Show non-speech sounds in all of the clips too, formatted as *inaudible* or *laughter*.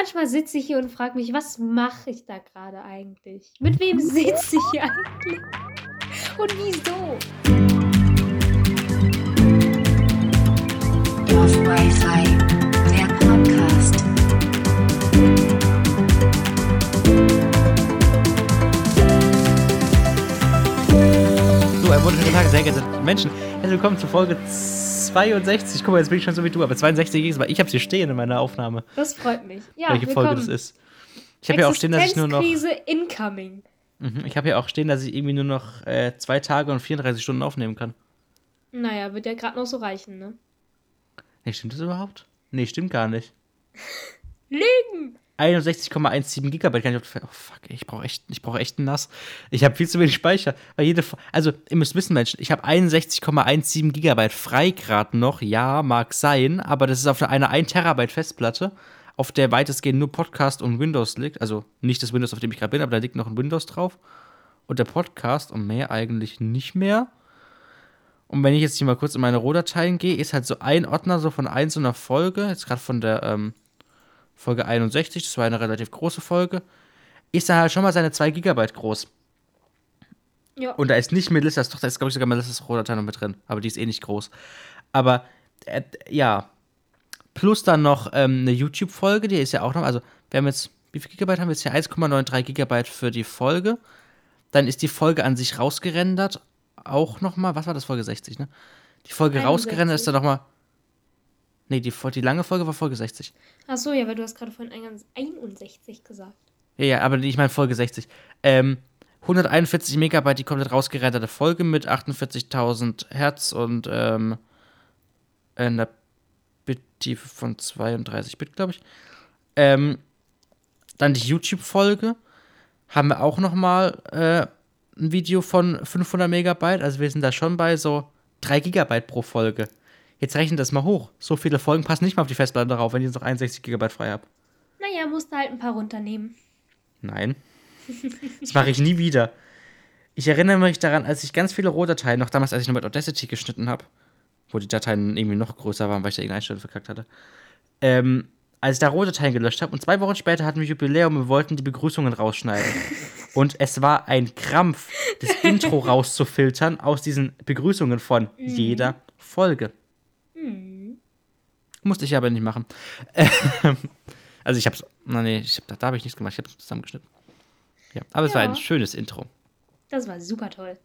Manchmal sitze ich hier und frage mich, was mache ich da gerade eigentlich? Mit wem sitze ich hier eigentlich? Und wieso? Auf Wi-Fi, wunderschönen Tag, sehr geehrte Menschen. Herzlich willkommen zur Folge 62. Guck mal, jetzt bin ich schon so wie du, aber 62 ist, weil ich habe sie stehen in meiner Aufnahme, Das freut mich. Ja, welche Folge willkommen. das ist. Ich habe ja auch stehen, dass ich nur noch. Existenzkrise incoming. Mhm, ich habe ja auch stehen, dass ich irgendwie nur noch äh, zwei Tage und 34 Stunden aufnehmen kann. Naja, wird ja gerade noch so reichen, ne? Nee, stimmt das überhaupt? Nee, stimmt gar nicht. Lügen! 61,17 Gigabyte kann ich. Oh fuck, ich brauche echt, ich brauche echt einen NAS. Ich habe viel zu wenig Speicher. Weil jede, also ihr müsst wissen, Menschen, ich habe 61,17 Gigabyte frei gerade noch. Ja, mag sein, aber das ist auf einer 1 Terabyte Festplatte, auf der weitestgehend nur Podcast und Windows liegt. Also nicht das Windows, auf dem ich gerade bin, aber da liegt noch ein Windows drauf. Und der Podcast und mehr eigentlich nicht mehr. Und wenn ich jetzt hier mal kurz in meine Rohdateien gehe, ist halt so ein Ordner so von einzelner Folge, jetzt gerade von der ähm, Folge 61, das war eine relativ große Folge, ist dann halt schon mal seine 2 Gigabyte groß. Ja. Und da ist nicht Melissas, doch, da ist, glaube ich, sogar Melissas Rohdatei noch mit drin, aber die ist eh nicht groß. Aber, äh, ja. Plus dann noch ähm, eine YouTube-Folge, die ist ja auch noch, also wir haben jetzt, wie viel Gigabyte haben wir jetzt hier? 1,93 Gigabyte für die Folge. Dann ist die Folge an sich rausgerendert, auch nochmal, was war das, Folge 60, ne? Die Folge 61. rausgerendert ist dann nochmal, nee, die, die lange Folge war Folge 60. Ach so, ja, weil du hast gerade vorhin eingangs 61 gesagt. Ja, ja, aber ich meine Folge 60. Ähm, 141 Megabyte die komplett rausgerenderte Folge mit 48.000 Hertz und ähm, einer Bittiefe von 32 Bit, glaube ich. Ähm, dann die YouTube-Folge. Haben wir auch noch mal äh, ein Video von 500 Megabyte. Also wir sind da schon bei so 3 Gigabyte pro Folge. Jetzt rechnen das mal hoch. So viele Folgen passen nicht mal auf die Festplatte drauf, wenn ich jetzt noch 61 Gigabyte frei habe. Naja, musst du halt ein paar runternehmen. Nein. Das mache ich nie wieder. Ich erinnere mich daran, als ich ganz viele Rohdateien, noch damals, als ich noch mit Audacity geschnitten habe, wo die Dateien irgendwie noch größer waren, weil ich da irgendeine Einstellung verkackt hatte, ähm, als ich da Rohdateien gelöscht habe und zwei Wochen später hatten wir Jubiläum und wir wollten die Begrüßungen rausschneiden. *laughs* und es war ein Krampf, das Intro rauszufiltern aus diesen Begrüßungen von jeder Folge. Musste ich aber nicht machen. Ähm, also ich hab's, na nee, ich hab, da, habe ich nichts gemacht, ich habe es zusammengeschnitten. Ja, aber es war Ja. ein schönes Intro. Das war super toll.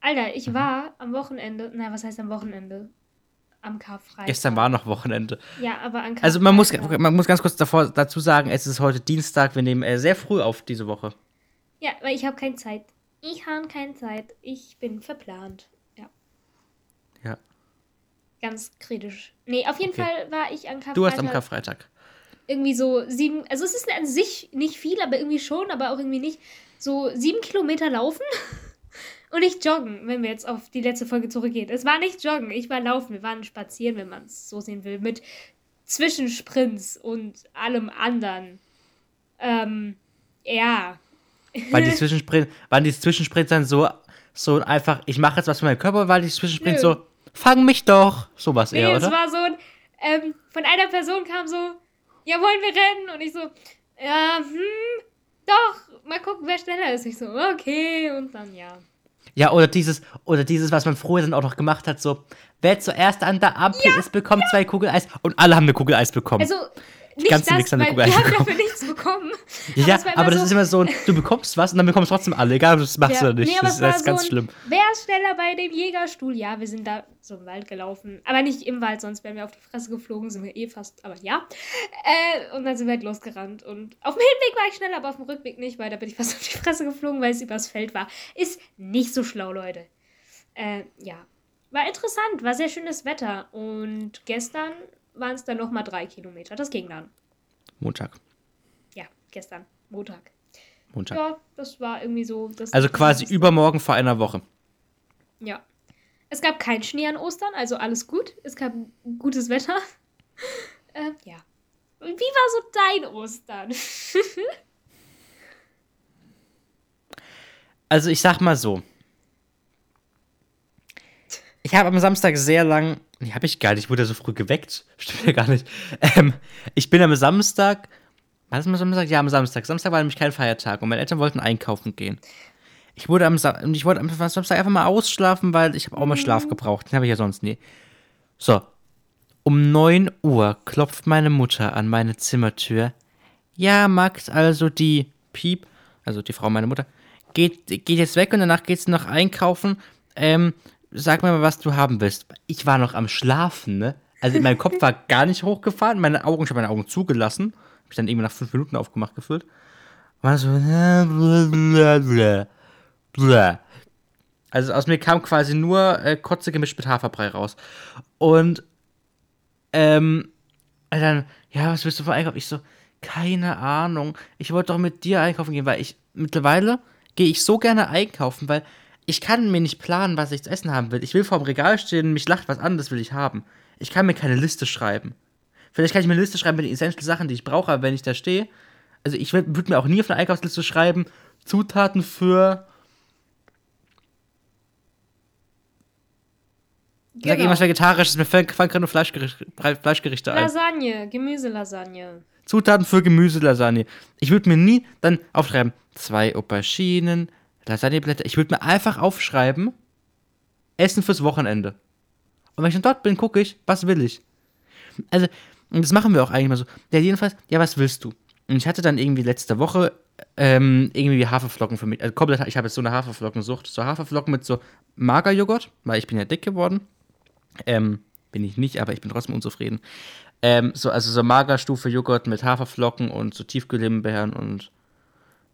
Alter, ich war am Wochenende, na, was heißt am Wochenende? Am Karfreitag. Gestern war noch Wochenende. Ja, aber an Also man muss, Karfreitag. man muss ganz kurz davor, dazu sagen, es ist heute Dienstag, wir nehmen äh, sehr früh auf diese Woche. Ja, weil ich habe keine Zeit. Ich habe keine Zeit. Ich bin verplant. Ganz kritisch. Nee, auf jeden Okay. Fall war ich an Karfreitag. Du hast am Karfreitag. irgendwie so sieben, also es ist an sich nicht viel, aber irgendwie schon, aber auch irgendwie nicht. So sieben Kilometer laufen *laughs* und nicht joggen, wenn wir jetzt auf die letzte Folge zurückgehen. Es war nicht joggen, ich war laufen, wir waren spazieren, wenn man es so sehen will, mit Zwischensprints und allem anderen. Ähm, ja. *laughs* Waren die Zwischensprints, waren die Zwischensprints dann so, so einfach, ich mache jetzt was für meinen Körper, weil die Zwischensprints Nö. so, fang mich doch. Sowas Nee, eher, es oder? war so ein, ähm, von einer Person kam so, ja, wollen wir rennen? Und ich so, ja, hm, doch, mal gucken, wer schneller ist. Ich so, okay, und dann ja. Ja, oder dieses, oder dieses, was man früher dann auch noch gemacht hat, so, wer zuerst an der Ampel ist, bekommt zwei Kugel Eis und alle haben eine Kugel Eis bekommen. Also, nicht ganze das, Wichser weil wir haben dafür nichts bekommen. *laughs* ja, war immer aber das so- ist immer so, du bekommst was und dann bekommst trotzdem alle, egal ob du es machst Ja, oder nicht. nee, aber das ist, das ist ganz so ein, schlimm. Wer ist schneller bei dem Jägerstuhl? Ja, wir sind da so im Wald gelaufen. Aber nicht im Wald, sonst wären wir auf die Fresse geflogen, sind wir eh fast, aber ja. Äh, und dann sind wir halt losgerannt. Und auf dem Hinweg war ich schneller, aber auf dem Rückweg nicht, weil da bin ich fast *laughs* auf die Fresse geflogen, weil es übers Feld war. Ist nicht so schlau, Leute. Äh, ja. War interessant, war sehr schönes Wetter. Und gestern waren es dann nochmal drei Kilometer. Das ging dann. Montag. Ja, gestern. Montag. Montag. Ja, das war irgendwie so. Das Also quasi übermorgen vor einer Woche. Ja. Es gab keinen Schnee an Ostern, also alles gut. Es gab gutes Wetter. *laughs* äh, ja. Wie war so dein Ostern? *laughs* Also ich sag mal so. Ich habe am Samstag sehr lang. Nee, habe ich gar nicht. Ich wurde so früh geweckt. *laughs* Stimmt ja gar nicht. Ähm, ich bin am Samstag Was ist am Samstag? Ja, am Samstag. Samstag war nämlich kein Feiertag und meine Eltern wollten einkaufen gehen. Ich wurde am, Sa ich wollte am Samstag einfach mal ausschlafen, weil ich habe auch mal Schlaf gebraucht. Den habe ich ja sonst nie. So. Um 9 Uhr klopft meine Mutter an meine Zimmertür. Ja, Max, also die Piep, also die Frau meiner Mutter, geht, geht jetzt weg und danach geht sie noch einkaufen. Ähm, sag mir mal, was du haben willst. Ich war noch am Schlafen, ne? Also mein Kopf war *laughs* gar nicht hochgefahren, meine Augen, ich habe meine Augen zugelassen. Hab ich dann irgendwie nach fünf Minuten aufgemacht gefühlt. War so. Also aus mir kam quasi nur äh, Kotze gemischt mit Haferbrei raus. Und ähm, dann, ja, was willst du für einkaufen? Ich so, keine Ahnung. Ich wollte doch mit dir einkaufen gehen, weil ich mittlerweile gehe ich so gerne einkaufen, weil ich kann mir nicht planen, was ich zu essen haben will. Ich will vorm Regal stehen, mich lacht was anderes will ich haben. Ich kann mir keine Liste schreiben. Vielleicht kann ich mir eine Liste schreiben mit den essential Sachen, die ich brauche, aber wenn ich da stehe, also ich würde mir auch nie auf eine Einkaufsliste schreiben, Zutaten für Ich sag Genau. irgendwas Vegetarisches, mir fallen gerade nur Fleischgerichte, Fleischgerichte ein. Lasagne, Gemüselasagne. Zutaten für Gemüselasagne. Ich würde mir nie dann aufschreiben, zwei Auberginen, Lasagneblätter. Ich würde mir einfach aufschreiben, Essen fürs Wochenende. Und wenn ich dann dort bin, gucke ich, was will ich. Also, das machen wir auch eigentlich mal so. Ja, jedenfalls, ja, was willst du? Und ich hatte dann irgendwie letzte Woche ähm, irgendwie Haferflocken für mich. Also komplett, ich habe jetzt so eine Haferflockensucht. So Haferflocken mit so Magerjoghurt, weil ich bin ja dick geworden. Ähm, bin ich nicht, aber ich bin trotzdem unzufrieden. Ähm, so, also so Magerstufe Joghurt mit Haferflocken und so Tiefkühlhimbeeren und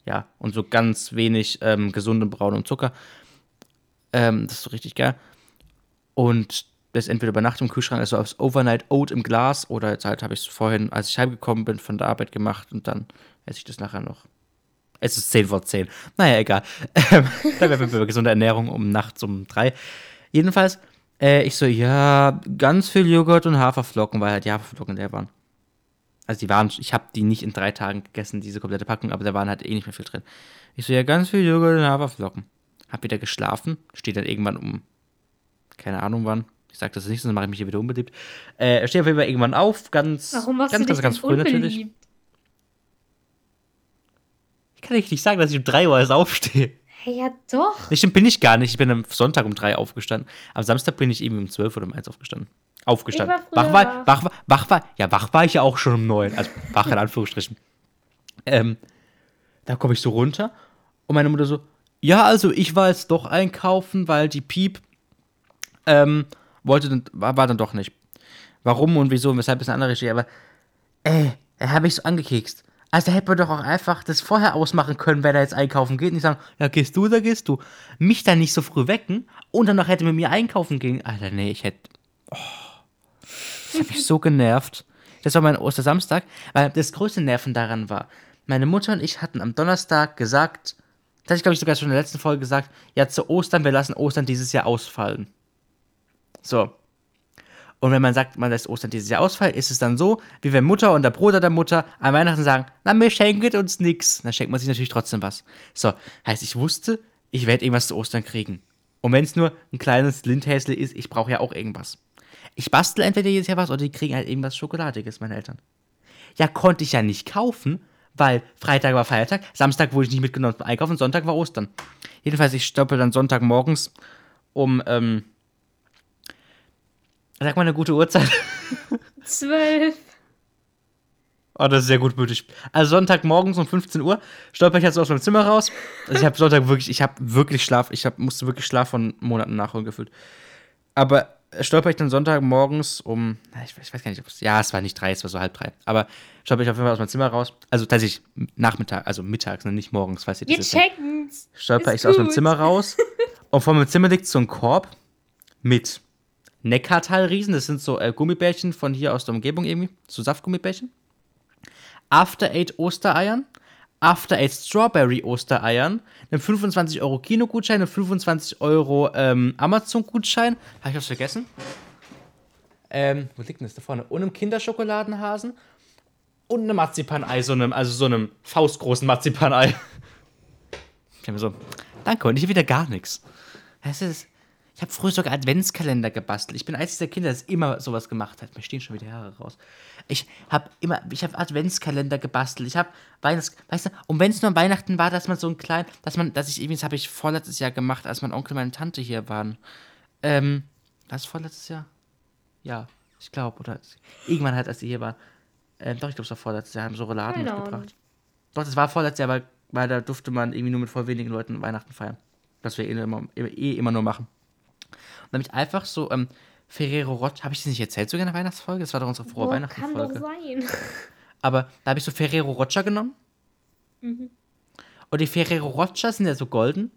ja, und so ganz wenig ähm, gesundem braunem Zucker. Ähm, das ist so richtig geil. Und das entweder über Nacht im Kühlschrank, also aufs Overnight Oat im Glas, oder jetzt halt habe ich es vorhin, als ich heimgekommen bin, von der Arbeit gemacht und dann esse ich das nachher noch. Es ist 10 vor 10. Naja, egal. *laughs* Ähm, wären wir bei gesunder Ernährung um nachts um 3. Jedenfalls, äh, ich so, ja, ganz viel Joghurt und Haferflocken, weil halt die Haferflocken leer waren. Also die waren, ich habe die nicht in drei Tagen gegessen, diese komplette Packung, aber da waren halt eh nicht mehr viel drin. Ich so, ja, ganz viel Joghurt und Haferflocken. Hab wieder geschlafen, steht dann irgendwann um, keine Ahnung wann. Ich sag das nicht, sonst mache ich mich hier wieder unbeliebt. Äh, steht auf jeden Fall irgendwann auf, ganz, Warum ganz, ganz, ganz denn früh natürlich. unbeliebt? Ich kann nicht sagen, dass ich um 3 Uhr erst aufstehe. Ja doch. Nee, stimmt, bin ich gar nicht. Ich bin am Sonntag um 3 aufgestanden. Am Samstag bin ich eben um 12 oder um 1 aufgestanden. Aufgestanden. Ich war wach war, wach, war, wach war, ja, wach war ich ja auch schon um 9. Also wach in Anführungsstrichen. *laughs* Ähm, da komme ich so runter und meine Mutter so, ja, also ich war jetzt doch einkaufen, weil die Piep ähm, wollte, dann- war, war dann doch nicht. Warum und wieso und weshalb ist eine andere Regie, aber ey, da habe ich so angekekst. Also hätte man doch auch einfach das vorher ausmachen können, wer da jetzt einkaufen geht. Nicht sagen, ja, gehst du oder gehst du? Mich dann nicht so früh wecken und dann noch hätte mit mir einkaufen gehen. Alter, nee, ich hätte. Oh, das hat mich so genervt. Das war mein Ostersamstag, weil das größte Nerven daran war. Meine Mutter und ich hatten am Donnerstag gesagt, das hatte ich glaube ich sogar schon in der letzten Folge gesagt, ja, zu Ostern, wir lassen Ostern dieses Jahr ausfallen. So. Und wenn man sagt, man lässt Ostern dieses Jahr ausfallen, ist es dann so, wie wenn Mutter und der Bruder der Mutter an Weihnachten sagen, na, wir schenken uns nichts. Dann schenkt man sich natürlich trotzdem was. So, heißt, ich wusste, ich werde irgendwas zu Ostern kriegen. Und wenn es nur ein kleines Lindhäsle ist, ich brauche ja auch irgendwas. Ich bastel entweder jedes Jahr was oder die kriegen halt irgendwas Schokoladiges, meine Eltern. Ja, konnte ich ja nicht kaufen, weil Freitag war Feiertag, Samstag wurde ich nicht mitgenommen zum Einkaufen, Sonntag war Ostern. Jedenfalls, ich stoppe dann Sonntagmorgens um, ähm, sag mal eine gute Uhrzeit. Zwölf. Oh, das ist sehr gut möglich. Also Sonntagmorgens um 15 Uhr stolper ich jetzt aus meinem Zimmer raus. Also ich habe Sonntag wirklich, ich habe wirklich Schlaf, ich hab, musste wirklich Schlaf von Monaten nachholen gefühlt. Aber stolper ich dann Sonntagmorgens um, ich, ich weiß gar nicht, ob es, ja, es war nicht drei, es war so halb drei. Aber stolper ich auf jeden Fall aus meinem Zimmer raus. Also tatsächlich Nachmittag, also mittags, ne, nicht morgens, falls ihr Wir das jetzt nicht- checken's. stolper Ist ich aus meinem gut. Zimmer raus. *laughs* Und vor meinem Zimmer liegt so ein Korb mit Neckartalriesen. Das sind so äh, Gummibärchen von hier aus der Umgebung irgendwie. So Saftgummibärchen. After Eight Ostereiern. After Eight Strawberry Ostereiern. Einem 25 Euro Kinogutschein. Einem 25 Euro ähm, Amazon-Gutschein. Habe ich was vergessen? Ähm, wo liegt denn das da vorne? Und einem Kinderschokoladenhasen. Und einem Marzipanei, so einem, also so einem faustgroßen Marzipanei. *laughs* Ich mir so, danke, und ich wieder gar nichts. Es ist, Ich habe früher sogar Adventskalender gebastelt. Ich bin eines dieser Kinder, das immer sowas gemacht hat. Mir stehen schon wieder Haare raus. Ich habe immer, ich habe Adventskalender gebastelt. Ich habe Weihnachts, weißt du, und wenn es nur an Weihnachten war, dass man so ein klein, dass man, dass ich irgendwie, das habe ich vorletztes Jahr gemacht, als mein Onkel und meine Tante hier waren. Ähm, war es vorletztes Jahr? Ja, ich glaube, oder irgendwann halt, als sie hier waren. Ähm, doch, ich glaube, es war vorletztes Jahr, haben so Rouladen mitgebracht. Doch, das war vorletztes Jahr, weil, weil da durfte man irgendwie nur mit voll wenigen Leuten Weihnachten feiern. Das wir eh immer, eh immer nur machen. Und dann habe ich einfach so, ähm, Ferrero Rocher, habe ich das nicht erzählt sogar in der Weihnachtsfolge? Das war doch unsere frohe Boah, kann doch Weihnachtsfolge. sein. Aber da habe ich so Ferrero Rocher genommen. Mhm. Und die Ferrero Rocher sind ja so golden.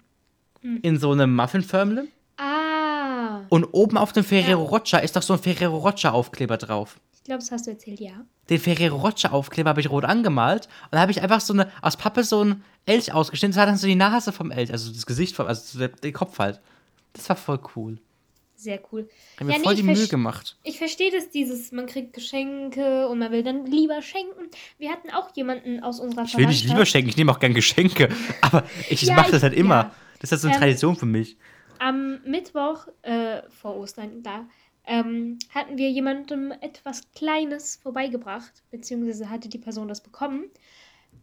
In so einem Muffinförmle. Ah, Und oben auf dem Ferrero Rocher ist doch so ein Ferrero Rocher Aufkleber drauf. ich glaube, das hast du erzählt, ja. Den Ferrero Rocher Aufkleber habe ich rot angemalt. Und da habe ich einfach so eine, aus Pappe so ein Elch ausgeschnitten. Das war dann so die Nase vom Elch, also das Gesicht vom, also der Kopf halt. Das war voll cool. Sehr cool. Ich habe mir Ja, voll nee, die Mühe gemacht. Ich verstehe das, dieses, man kriegt Geschenke und man will dann lieber schenken. Wir hatten auch jemanden aus unserer Ich will nicht lieber schenken, ich nehme auch gern Geschenke. *laughs* Aber ich Ja, mache das ich- halt immer. ja. Das ist halt so eine Ähm, Tradition für mich. Am Mittwoch äh, vor Ostern, da ähm, hatten wir jemandem etwas Kleines vorbeigebracht, beziehungsweise hatte die Person das bekommen.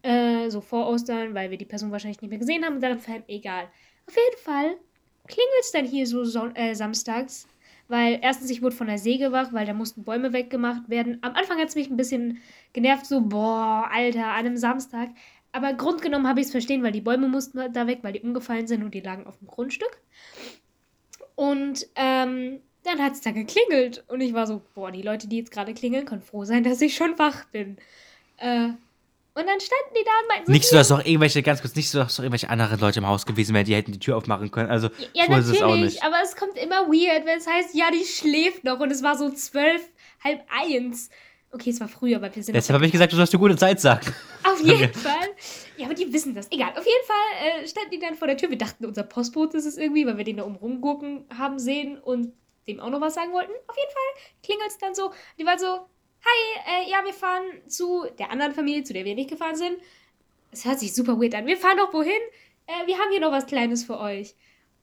Äh, so vor Ostern, weil wir die Person wahrscheinlich nicht mehr gesehen haben. Und dann egal. Auf jeden Fall klingelt es dann hier so son äh, samstags. Weil erstens, ich wurde von der Säge wach, weil da mussten Bäume weggemacht werden. Am Anfang hat es mich ein bisschen genervt, so, boah, Alter, an einem Samstag. Aber grundgenommen habe ich es verstehen, weil die Bäume mussten da weg, weil die umgefallen sind und die lagen auf dem Grundstück. Und ähm, dann hat es da geklingelt. Und ich war so, boah, die Leute, die jetzt gerade klingeln, können froh sein, dass ich schon wach bin. Äh, und dann standen die da und meinten so, Nicht so, dass noch irgendwelche, ganz kurz, nicht so, dass noch irgendwelche anderen Leute im Haus gewesen wären, die hätten die Tür aufmachen können. Also, Ja, so ist es auch natürlich, nicht. aber es kommt immer weird, wenn es heißt, ja, die schläft noch und es war so zwölf, halb eins. Okay, es war früher, aber wir sind Deshalb habe ich gesagt, du sollst eine gute Zeit sagen. auf jeden *laughs* Fall. Ja, aber die wissen das. Egal, auf jeden Fall äh, standen die dann vor der Tür. Wir dachten, unser Postbote ist es irgendwie, weil wir den da oben rumgucken haben sehen und dem auch noch was sagen wollten. Auf jeden Fall klingelt es dann so. Die waren so, hi, äh, ja, wir fahren zu der anderen Familie, zu der wir nicht gefahren sind. Es hört sich super weird an. Wir fahren doch wohin? Äh, wir haben hier noch was Kleines für euch.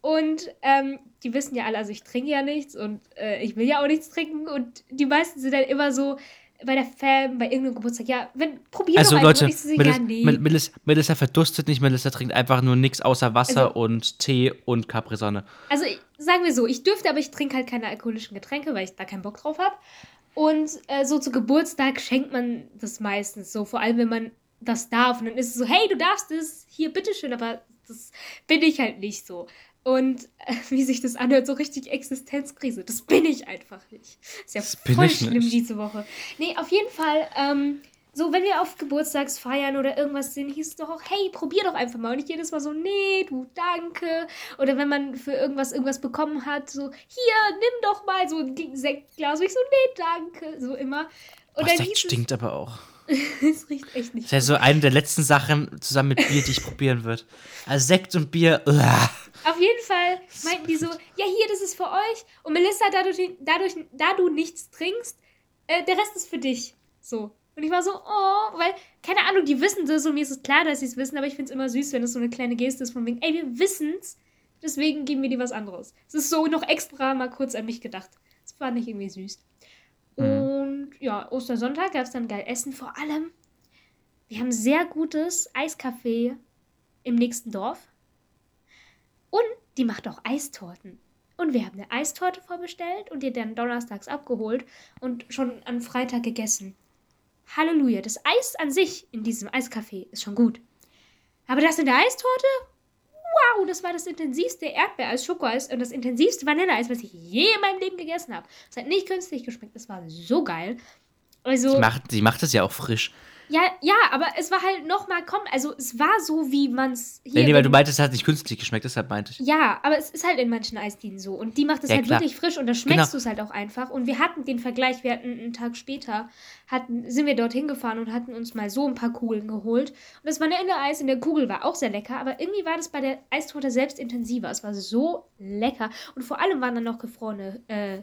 Und ähm, die wissen ja alle, also ich trinke ja nichts und äh, ich will ja auch nichts trinken. Und die meisten sind dann immer so bei der Fam, bei irgendeinem Geburtstag, ja, wenn, probier Also, doch Leute, einfach. So, ja, Melissa, nee. Mel- Melissa, Melissa verdurstet nicht, Melissa trinkt einfach nur nichts außer Wasser Also- und Tee und Capri-Sonne. Also ich, sagen wir so, ich dürfte, aber ich trinke halt keine alkoholischen Getränke, weil ich da keinen Bock drauf habe. Und äh, so zu Geburtstag schenkt man das meistens so, vor allem wenn man das darf. Und dann ist es so, hey, du darfst es, hier, bitteschön, aber das bin ich halt nicht so. Und äh, *laughs* wie sich das anhört, so richtig Existenzkrise. Das bin ich einfach nicht. Ist ja Das voll schlimm nicht. diese Woche. Nee, auf jeden Fall, ähm, so, wenn wir auf Geburtstagsfeiern oder irgendwas sind, hieß es doch auch, hey, probier doch einfach mal. Und nicht jedes Mal so, nee, du, danke. Oder wenn man für irgendwas irgendwas bekommen hat, so, hier, nimm doch mal so ein Sektglas. Und ich so, nee, danke. So immer. Und dann Sekt stinkt aber auch. *laughs* es, es riecht echt nicht. Das ist ja so eine der letzten Sachen zusammen mit Bier, die ich probieren würde. Also Sekt und Bier, uah. Auf jeden Fall meinten die so, ja, hier, das ist für euch. Und Melissa, dadurch, dadurch, da du nichts trinkst, äh, der Rest ist für dich. So. Und ich war so, oh, weil, keine Ahnung, die wissen das und mir ist es klar, dass sie es wissen, aber ich finde es immer süß, wenn es so eine kleine Geste ist von wegen, ey, wir wissen's, deswegen geben wir dir was anderes. Es ist so noch extra mal kurz an mich gedacht. Das fand ich irgendwie süß. Und ja, Ostersonntag gab es dann geil Essen, vor allem, wir haben sehr gutes Eiskaffee im nächsten Dorf. Und die macht auch Eistorten. Und wir haben eine Eistorte vorbestellt und die dann donnerstags abgeholt und schon am Freitag gegessen. Halleluja, das Eis an sich in diesem Eiscafé ist schon gut. Aber das in der Eistorte? Wow, das war das intensivste Erdbeereis, Schokoeis und das intensivste Vanilleeis, was ich je in meinem Leben gegessen habe. Es hat nicht künstlich geschmeckt, es war so geil. Also, Sie macht, sie macht es ja auch frisch. Ja, ja, aber es war halt nochmal, komm, also es war so, wie man es hier. Nee, nee, weil du meintest, es hat nicht künstlich geschmeckt, deshalb meinte ich. ja, aber es ist halt in manchen Eisdielen so. Und die macht es Ja, halt klar. wirklich frisch und da schmeckst Genau. du es halt auch einfach. Und wir hatten den Vergleich, wir hatten einen Tag später, hatten, sind wir dorthin gefahren und hatten uns mal so ein paar Kugeln geholt. Und das Vanilleeis in der Kugel war auch sehr lecker, aber irgendwie war das bei der Eistorte selbst intensiver. Es war so lecker. Und vor allem waren dann noch gefrorene äh,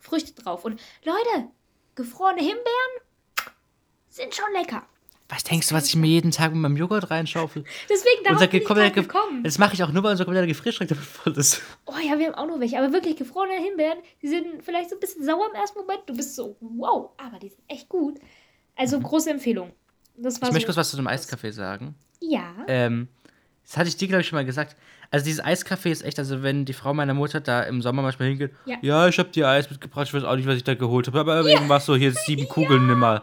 Früchte drauf. Und Leute, gefrorene Himbeeren sind schon lecker. Was denkst du, was ich mir jeden Tag mit meinem Joghurt reinschaufel? *laughs* Deswegen darauf Unser bin ich gerade Ge- gekommen. Das mache ich auch nur, weil unser kompletter Gefrierschrank damit voll ist. Oh ja, wir haben auch noch welche. Aber wirklich gefrorene Himbeeren, die sind vielleicht so ein bisschen sauer im ersten Moment. Du bist so, wow, aber die sind echt gut. Also große Empfehlung. Mhm. Ich möchte so, kurz was zu dem Eiskaffee sagen. Ja. Ähm, das hatte ich dir, glaube ich, schon mal gesagt. Also dieses Eiskaffee ist echt, also wenn die Frau meiner Mutter da im Sommer manchmal hingeht, Ja. ja, ich habe dir Eis mitgebracht, ich weiß auch nicht, was ich da geholt habe, aber irgendwas so, hier sieben *laughs* Kugeln nimm mal.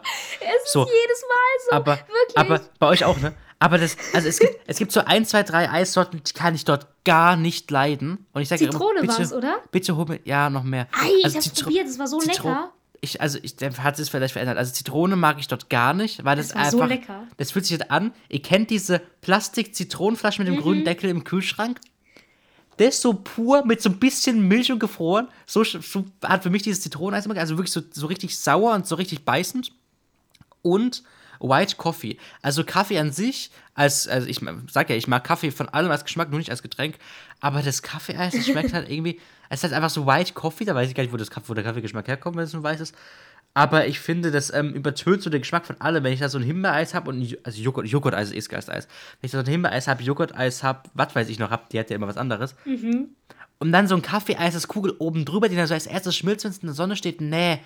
es so. ist jedes Mal so. Aber, wirklich. aber bei euch auch, ne? Aber das, also es gibt, es gibt so ein, zwei, drei Eissorten, die kann ich dort gar nicht leiden. Und ich sage Zitrone bitte, war's, oder? Bitte hol mir, ja, noch mehr. Ei, ich hab's Zitro- probiert, es war so Zitro- lecker. Ich, also, ich, der hat es vielleicht verändert. Also, Zitrone mag ich dort gar nicht, weil das, Das war so einfach. lecker. Das fühlt sich halt an. Ihr kennt diese Plastik-Zitronenflasche mit dem Mhm. grünen Deckel im Kühlschrank? Das ist so pur mit so ein bisschen Milch und gefroren. So, so hat für mich dieses Zitroneneis also wirklich so, so richtig sauer und so richtig beißend. Und White Coffee. Also Kaffee an sich, als, also ich sag ja, ich mag Kaffee von allem als Geschmack, nur nicht als Getränk. Aber das Kaffeeeis, das schmeckt halt irgendwie, *laughs* es ist halt einfach so White Coffee, da weiß ich gar nicht, wo, das, Kaffee- wo der Kaffeegeschmack herkommt, wenn es so weiß ist. Aber ich finde, das ähm, übertönt so den Geschmack von allem. Wenn ich da so ein Himbeereis habe und also Joghurt, Joghurt-Eis ist Eis. Wenn ich da so ein Himbeereis habe, Joghurt-Eis habe, was weiß ich noch habe, die hat ja immer was anderes. Und dann so ein Kaffeeeis, das Kugel oben drüber, die dann so als erstes schmilzt, wenn es in der Sonne steht. Nee,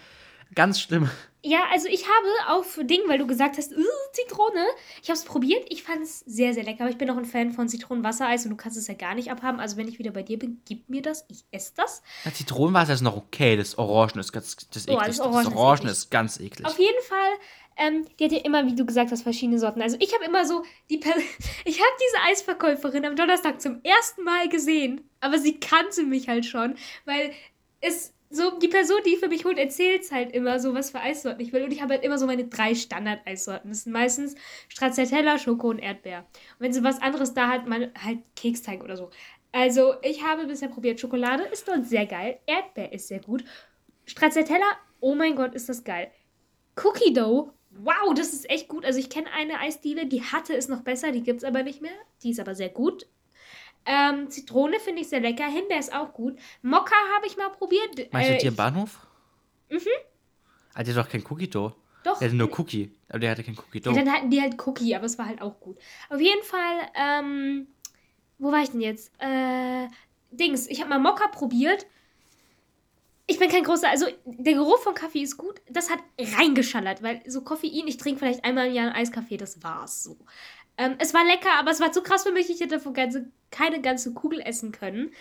ganz schlimm. Ja, also ich habe auf Ding, weil du gesagt hast, "Uh, Zitrone, ich habe es probiert. Ich fand es sehr, sehr lecker. Aber ich bin auch ein Fan von Zitronenwassereis und du kannst es ja gar nicht abhaben. Also wenn ich wieder bei dir bin, gib mir das. Ich esse das. Das Zitronenwasser ist noch okay, das Orangen ist ganz das ist Oh, eklig. das das Orangen ist Orangen eklig. ist ganz eklig. Auf jeden Fall, ähm, die hat ja immer, wie du gesagt hast, verschiedene Sorten. Also ich habe immer so, die per *laughs* ich habe diese Eisverkäuferin am Donnerstag zum ersten Mal gesehen, aber sie kannte mich halt schon, weil es so, die Person, die für mich holt, erzählt halt immer so, was für Eissorten ich will. Und ich habe halt immer so meine drei Standard-Eissorten. Das sind meistens Stracciatella, Schoko und Erdbeer. Und wenn sie was anderes da hat, mal halt Keksteig oder so. Also, ich habe bisher probiert, Schokolade ist dort sehr geil. Erdbeer ist sehr gut. Stracciatella, oh mein Gott, ist das geil. Cookie Dough, wow, das ist echt gut. Also ich kenne eine Eisdiele, die hatte es noch besser, die gibt es aber nicht mehr. Die ist aber sehr gut. Ähm, Zitrone finde ich sehr lecker. Himbeer ist auch gut. Mokka habe ich mal probiert. Meinst du Äh, die im ich- Bahnhof? Mhm. Hat der doch kein Cookie Dough. Doch. Der hatte nur Cookie, aber der hatte kein Cookie Ja, Dough. dann hatten die halt Cookie, aber es war halt auch gut. Auf jeden Fall, ähm, wo war ich denn jetzt? Äh, Dings, ich habe mal Mokka probiert. Ich bin kein großer, also der Geruch von Kaffee ist gut. Das hat reingeschallert, weil so Koffein, ich trinke vielleicht einmal im Jahr einen Eiskaffee, das war's so. Ähm, es war lecker, aber es war zu krass für mich. Ich hätte davon ganze, keine ganze Kugel essen können.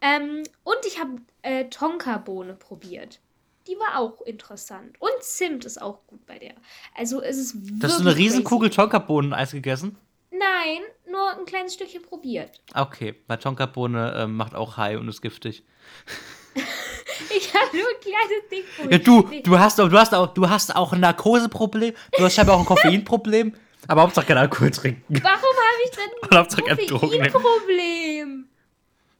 Ähm, und ich habe äh, Tonka-Bohne probiert. Die war auch interessant. Und Zimt ist auch gut bei der. Also es ist wirklich Hast du eine. Tonka Tonkabohnen-Eis gegessen? Nein, nur ein kleines Stückchen probiert. Okay, weil Tonkabohne ähm, macht auch High und ist giftig. *laughs* Ich habe nur ein kleines Ding Ja, probiert. du, Nee, du hast auch, du hast auch, du hast auch ein Narkoseproblem, du hast scheinbar auch ein *laughs* Koffeinproblem, aber Hauptsache kein Alkohol trinken. Warum habe ich denn *laughs* ein. Problem?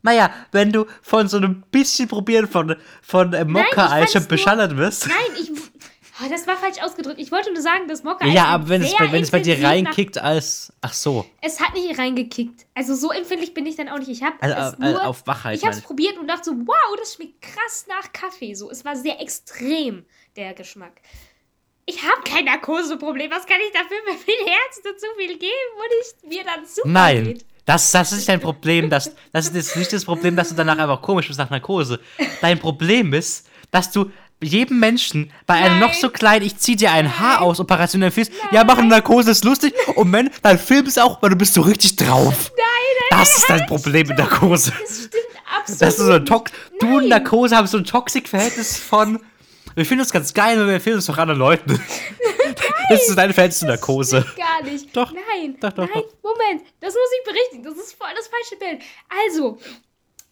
Naja, wenn du von so einem bisschen probieren von, von äh, Mokka-Eis beschallert wirst. Nein, ich. Oh, das war falsch ausgedrückt. Ich wollte nur sagen, dass Mokka. Ja, aber wenn es, wenn es bei dir reinkickt als. Ach so. Es hat nicht reingekickt. Also so empfindlich bin ich dann auch nicht. Ich habe Also, es äh, nur. auf Wachheit, Ich habe es probiert und dachte so, wow, das schmeckt krass nach Kaffee. So, es war sehr extrem der Geschmack. Ich habe kein Narkoseproblem. Was kann ich dafür, wenn mein Herz dazu viel geben und ich mir dann super Nein. geht? Das, das ist nicht dein Problem. Das, das ist nicht das Problem, dass du danach einfach komisch bist nach Narkose. Dein Problem ist, dass du jedem Menschen bei einem noch Nein. so kleinen, ich zieh dir ein Haar aus, Operation empfiehlst, ja, machen Narkose ist lustig und wenn, dann film es auch, weil du bist so richtig drauf. Nein, Das ist dein Problem mit Narkose. Das stimmt absolut. Das ist so ein Tox du und Nein. Narkose haben so ein Toxic-Verhältnis von. Wir finden uns ganz geil, aber wir empfehlen es doch anderen Leuten. *laughs* *laughs* Das ist so dein Verhältnis zu Narkose. Stimmt gar nicht. Doch. Nein. Doch, doch, Nein. doch. Moment. Das muss ich berichtigen. Das ist voll das falsche Bild. Also,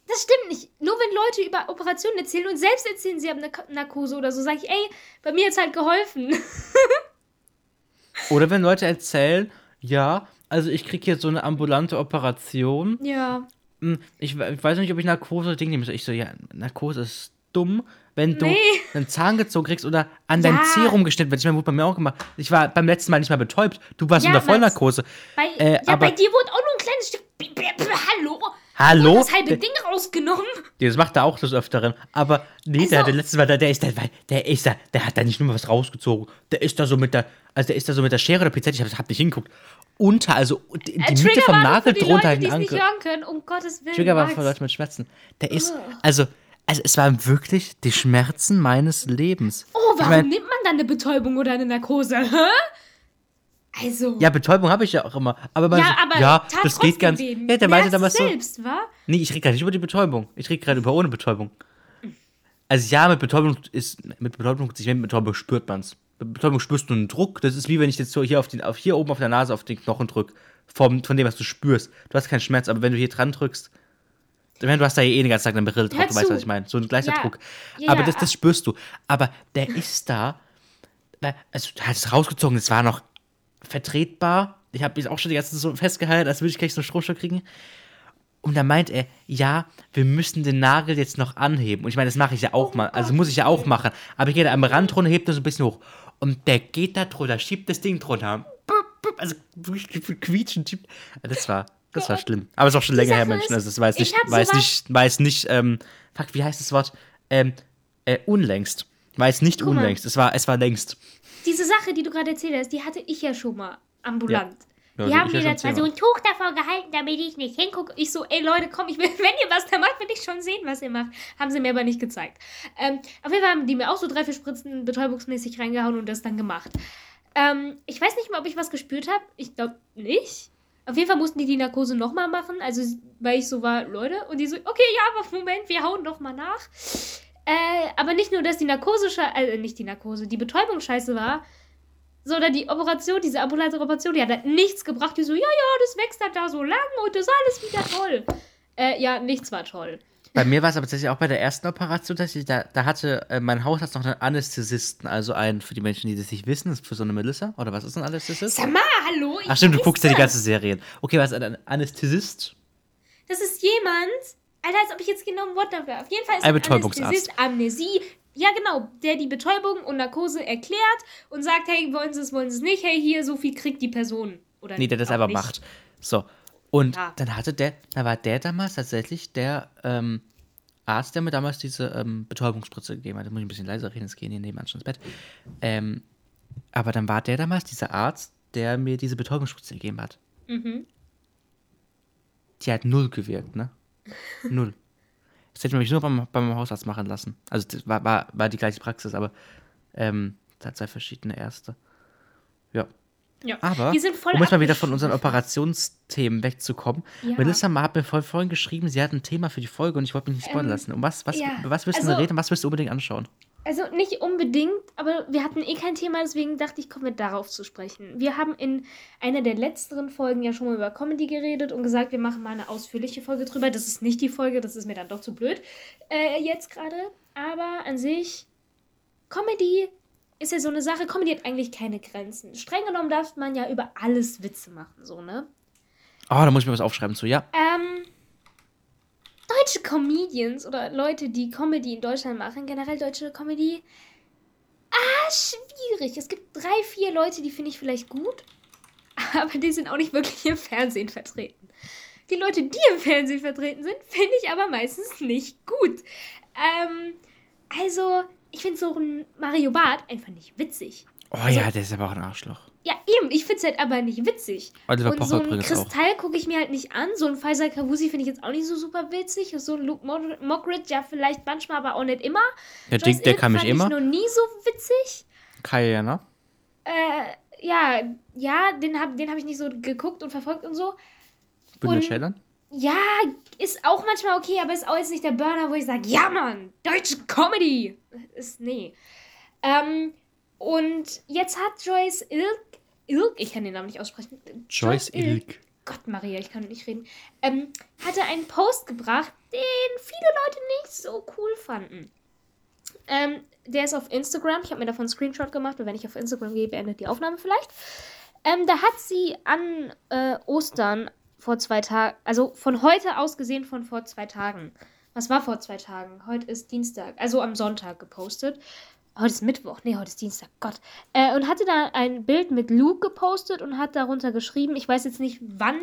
das stimmt nicht. Nur wenn Leute über Operationen erzählen und selbst erzählen, sie haben eine Narkose oder so, sage ich, ey, bei mir hat's halt geholfen. Oder wenn Leute *laughs* erzählen, ja, also ich krieg jetzt so eine ambulante Operation. ja. Hm, Ich, ich weiß nicht, ob ich Narkose Ding nehme. Ich so, ja, Narkose ist dumm, wenn du Nee. einen Zahn gezogen kriegst oder an dein Ja. Serum geschnitten wird. Ich meine, wurde bei mir auch gemacht. Ich war beim letzten Mal nicht mal betäubt. Du warst Ja, unter. Vollnarkose. Bei, Äh, ja, aber- bei dir wurde auch nur ein kleines Stück. Hallo? Hallo? Das halbe Der- Ding rausgenommen? Das macht er auch des Öfteren. Aber nee, der Also- hat der letzte Mal, der, der ist da, der ist da, der hat da nicht nur was rausgezogen. Der ist da so mit der, Also der ist da so mit der Schere oder Pinzette, ich hab, hab nicht hingeguckt. Unter, also die, die Äh, Mitte Triggerwarnung vom Nagel die drunter Leute, die es nicht hören können, um Gottes Willen. Trigger war für Leute mit Schmerzen. Der ist, Ugh. also, also es waren wirklich die Schmerzen meines Lebens. Oh, Ich warum mein- nimmt man dann eine Betäubung oder eine Narkose? Hä? Also. Ja, Betäubung habe ich ja auch immer. Aber, man Ja, aber ja das geht ganz. Ja, der meinte damals so. selbst, wa? Nee, ich rede gerade nicht über die Betäubung. Ich rede gerade über ohne Betäubung. Also ja, mit Betäubung ist mit Betäubung, mit Betäubung spürt man's. Mit Betäubung spürst du einen Druck. Das ist wie wenn ich jetzt so hier auf den, auf hier oben auf der Nase auf den Knochen drück. Vom, von dem, was du spürst. Du hast keinen Schmerz, aber wenn du hier dran drückst, ich meine, du hast da ja eh den ganzen Tag eine Brille drauf, du weißt, was ich meine. So ein gleicher Ja. Druck. Aber ja. das, das spürst du. Aber der ist da. Also, er hat es rausgezogen, es war noch vertretbar. Ich habe mich auch schon die ganze Zeit so festgehalten, als würde ich gleich so einen Strohstock kriegen. Und da meint er, ja, wir müssen den Nagel jetzt noch anheben. Und ich meine, das mache ich ja auch mal. Also muss ich ja auch machen. Aber ich gehe da am Rand runter, hebt das so ein bisschen hoch. Und der geht da drunter, schiebt das Ding drunter. Also wirklich quietschen, schiebt. Das war, das war schlimm. Aber es ist auch schon länger her, Menschen. ist, Also es ich nicht, sowas- nicht, jetzt nicht, ähm, fuck, wie heißt das Wort? Ähm, äh, unlängst. Jetzt nicht Guck mal. unlängst. Es war, es war längst. Diese Sache, die du gerade erzählt hast, die hatte ich ja schon mal ambulant. Ja, die also haben mir ja da zwar so ein Tuch davor gehalten, damit ich nicht hingucke. Ich so, ey Leute, komm, ich will, *laughs* wenn ihr was da macht, will ich schon sehen, was ihr macht. Haben sie mir aber nicht gezeigt. Ähm, auf jeden Fall haben die mir auch so drei, vier Spritzen betäubungsmäßig reingehauen und das dann gemacht. Ähm, ich weiß nicht mal, ob ich was gespürt habe. Ich glaube nicht. Auf jeden Fall mussten die die Narkose nochmal machen, also weil ich so war, Leute, und die so, okay, ja, aber Moment, wir hauen doch mal nach. Äh, aber nicht nur, dass die Narkose, äh, nicht die Narkose, die Betäubung scheiße war, sondern die Operation, diese ambulante Operation, die hat halt nichts gebracht. Die so, ja, ja, das wächst halt da so lang und das ist alles wieder toll. Äh, ja, nichts war toll. Bei mir war es aber tatsächlich auch bei der ersten Operation, tatsächlich, da, da hatte äh, mein Hausarzt noch einen Anästhesisten, also einen, für die Menschen, die das nicht wissen, ist für so eine Melissa, oder was ist ein Anästhesist? Sag mal, hallo? Ich Ach stimmt, du guckst ja die ganze Serien. Okay, was ist ein Anästhesist? Das ist jemand, Alter, als ob ich jetzt genau ein Wort dafür Auf jeden Fall ist Ein ein Betäubungsarzt. Anästhesist, Amnesie. Ja, genau, der die Betäubung und Narkose erklärt und sagt, hey, wollen sie es, wollen sie es nicht, hey, hier, so viel kriegt die Person. Oder Nee, der das einfach nicht. macht. So. Und Ja. dann hatte der, da war der damals tatsächlich der ähm, Arzt, der mir damals diese ähm, Betäubungsspritze gegeben hat. Da muss ich ein bisschen leiser reden, jetzt gehen hier nebenan schon ins Bett. Ähm, aber dann war der damals dieser Arzt, der mir diese Betäubungsspritze gegeben hat. Mhm. Die hat null gewirkt, ne? *laughs* Null. Das hätte man mich nur beim, beim Hausarzt machen lassen. Also das war, war, war die gleiche Praxis, aber ähm, da hat zwei verschiedene Ärzte. Ja. Ja. Aber, um jetzt mal wieder von unseren Operationsthemen wegzukommen, Ja. Melissa hat mir voll vorhin geschrieben, sie hat ein Thema für die Folge und ich wollte mich nicht spoilern Ähm, lassen. Um was, was, ja. was willst du Also- reden? Was willst du unbedingt anschauen? Also nicht unbedingt, aber wir hatten eh kein Thema, deswegen dachte ich, kommen wir darauf zu sprechen. Wir haben in einer der letzteren Folgen ja schon mal über Comedy geredet und gesagt, wir machen mal eine ausführliche Folge drüber. Das ist nicht die Folge, das ist mir dann doch zu blöd äh, jetzt gerade. Aber an sich, Comedy ist ja so eine Sache. Comedy hat eigentlich keine Grenzen. Streng genommen darf man ja über alles Witze machen, so, ne? Oh, da muss ich mir was aufschreiben zu, ja. Ähm, deutsche Comedians oder Leute, die Comedy in Deutschland machen, generell deutsche Comedy, ah, schwierig. Es gibt drei, vier Leute, die finde ich vielleicht gut, *laughs* aber die sind auch nicht wirklich im Fernsehen vertreten. Die Leute, die im Fernsehen vertreten sind, finde ich aber meistens nicht gut. Ähm, also, ich finde so ein Mario Barth einfach nicht witzig. Oh Also- ja, der ist aber auch ein Arschloch. Ja, eben, ich finde es halt aber nicht witzig. Oliver und Pocher so ein. Kristall gucke ich mir halt nicht an. So ein Faisal Kavusi finde ich jetzt auch nicht so super witzig. So ein Luke Mockridge, ja, vielleicht manchmal, aber auch nicht immer. Der, Joyce Dick, der Ilk kann mich immer. Ich noch nie so witzig. Kai, ne? Äh, ja, ja, den habe den hab ich nicht so geguckt und verfolgt und so. Bündner Und- Schellern? Ja, ist auch manchmal okay, aber ist auch jetzt nicht der Burner, wo ich sage, ja Mann, deutsche Comedy. Ist, nee. Ähm, und jetzt hat Joyce Ilk, Ilk, ich kann den Namen nicht aussprechen. Joyce Ilk. Gott, Maria, ich kann nicht reden. Ähm, hatte einen Post gebracht, den viele Leute nicht so cool fanden. Ähm, der ist auf Instagram. Ich habe mir davon einen Screenshot gemacht und wenn ich auf Instagram gehe, beendet die Aufnahme vielleicht. Ähm, da hat sie an äh, Ostern vor zwei Tagen, also von heute aus gesehen von vor zwei Tagen. Was war vor zwei Tagen? Heute ist Dienstag, also am Sonntag gepostet. Heute ist Mittwoch, nee, heute ist Dienstag, Gott. Äh, und hatte da ein Bild mit Luke gepostet und hat darunter geschrieben, ich weiß jetzt nicht wann,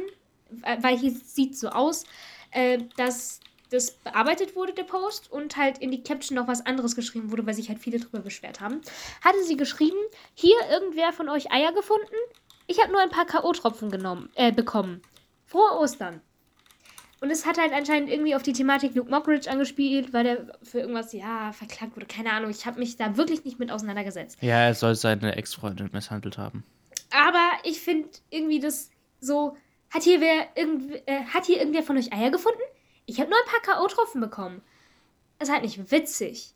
äh, weil hier sieht so aus, äh, dass das bearbeitet wurde, der Post, und halt in die Caption noch was anderes geschrieben wurde, weil sich halt viele drüber beschwert haben, hatte sie geschrieben, hier irgendwer von euch Eier gefunden? Ich habe nur ein paar K.O.-Tropfen genommen, äh, bekommen. Frohe Ostern. Und es hat halt anscheinend irgendwie auf die Thematik Luke Mockridge angespielt, weil der für irgendwas, ja, verklagt wurde. Keine Ahnung, ich habe mich da wirklich nicht mit auseinandergesetzt. Ja, er soll seine Ex-Freundin misshandelt haben. Aber ich finde irgendwie das so, hat hier, wer irgend, äh, hat hier irgendwer von euch Eier gefunden? Ich habe nur ein paar K.O.-Tropfen bekommen. ist halt nicht witzig.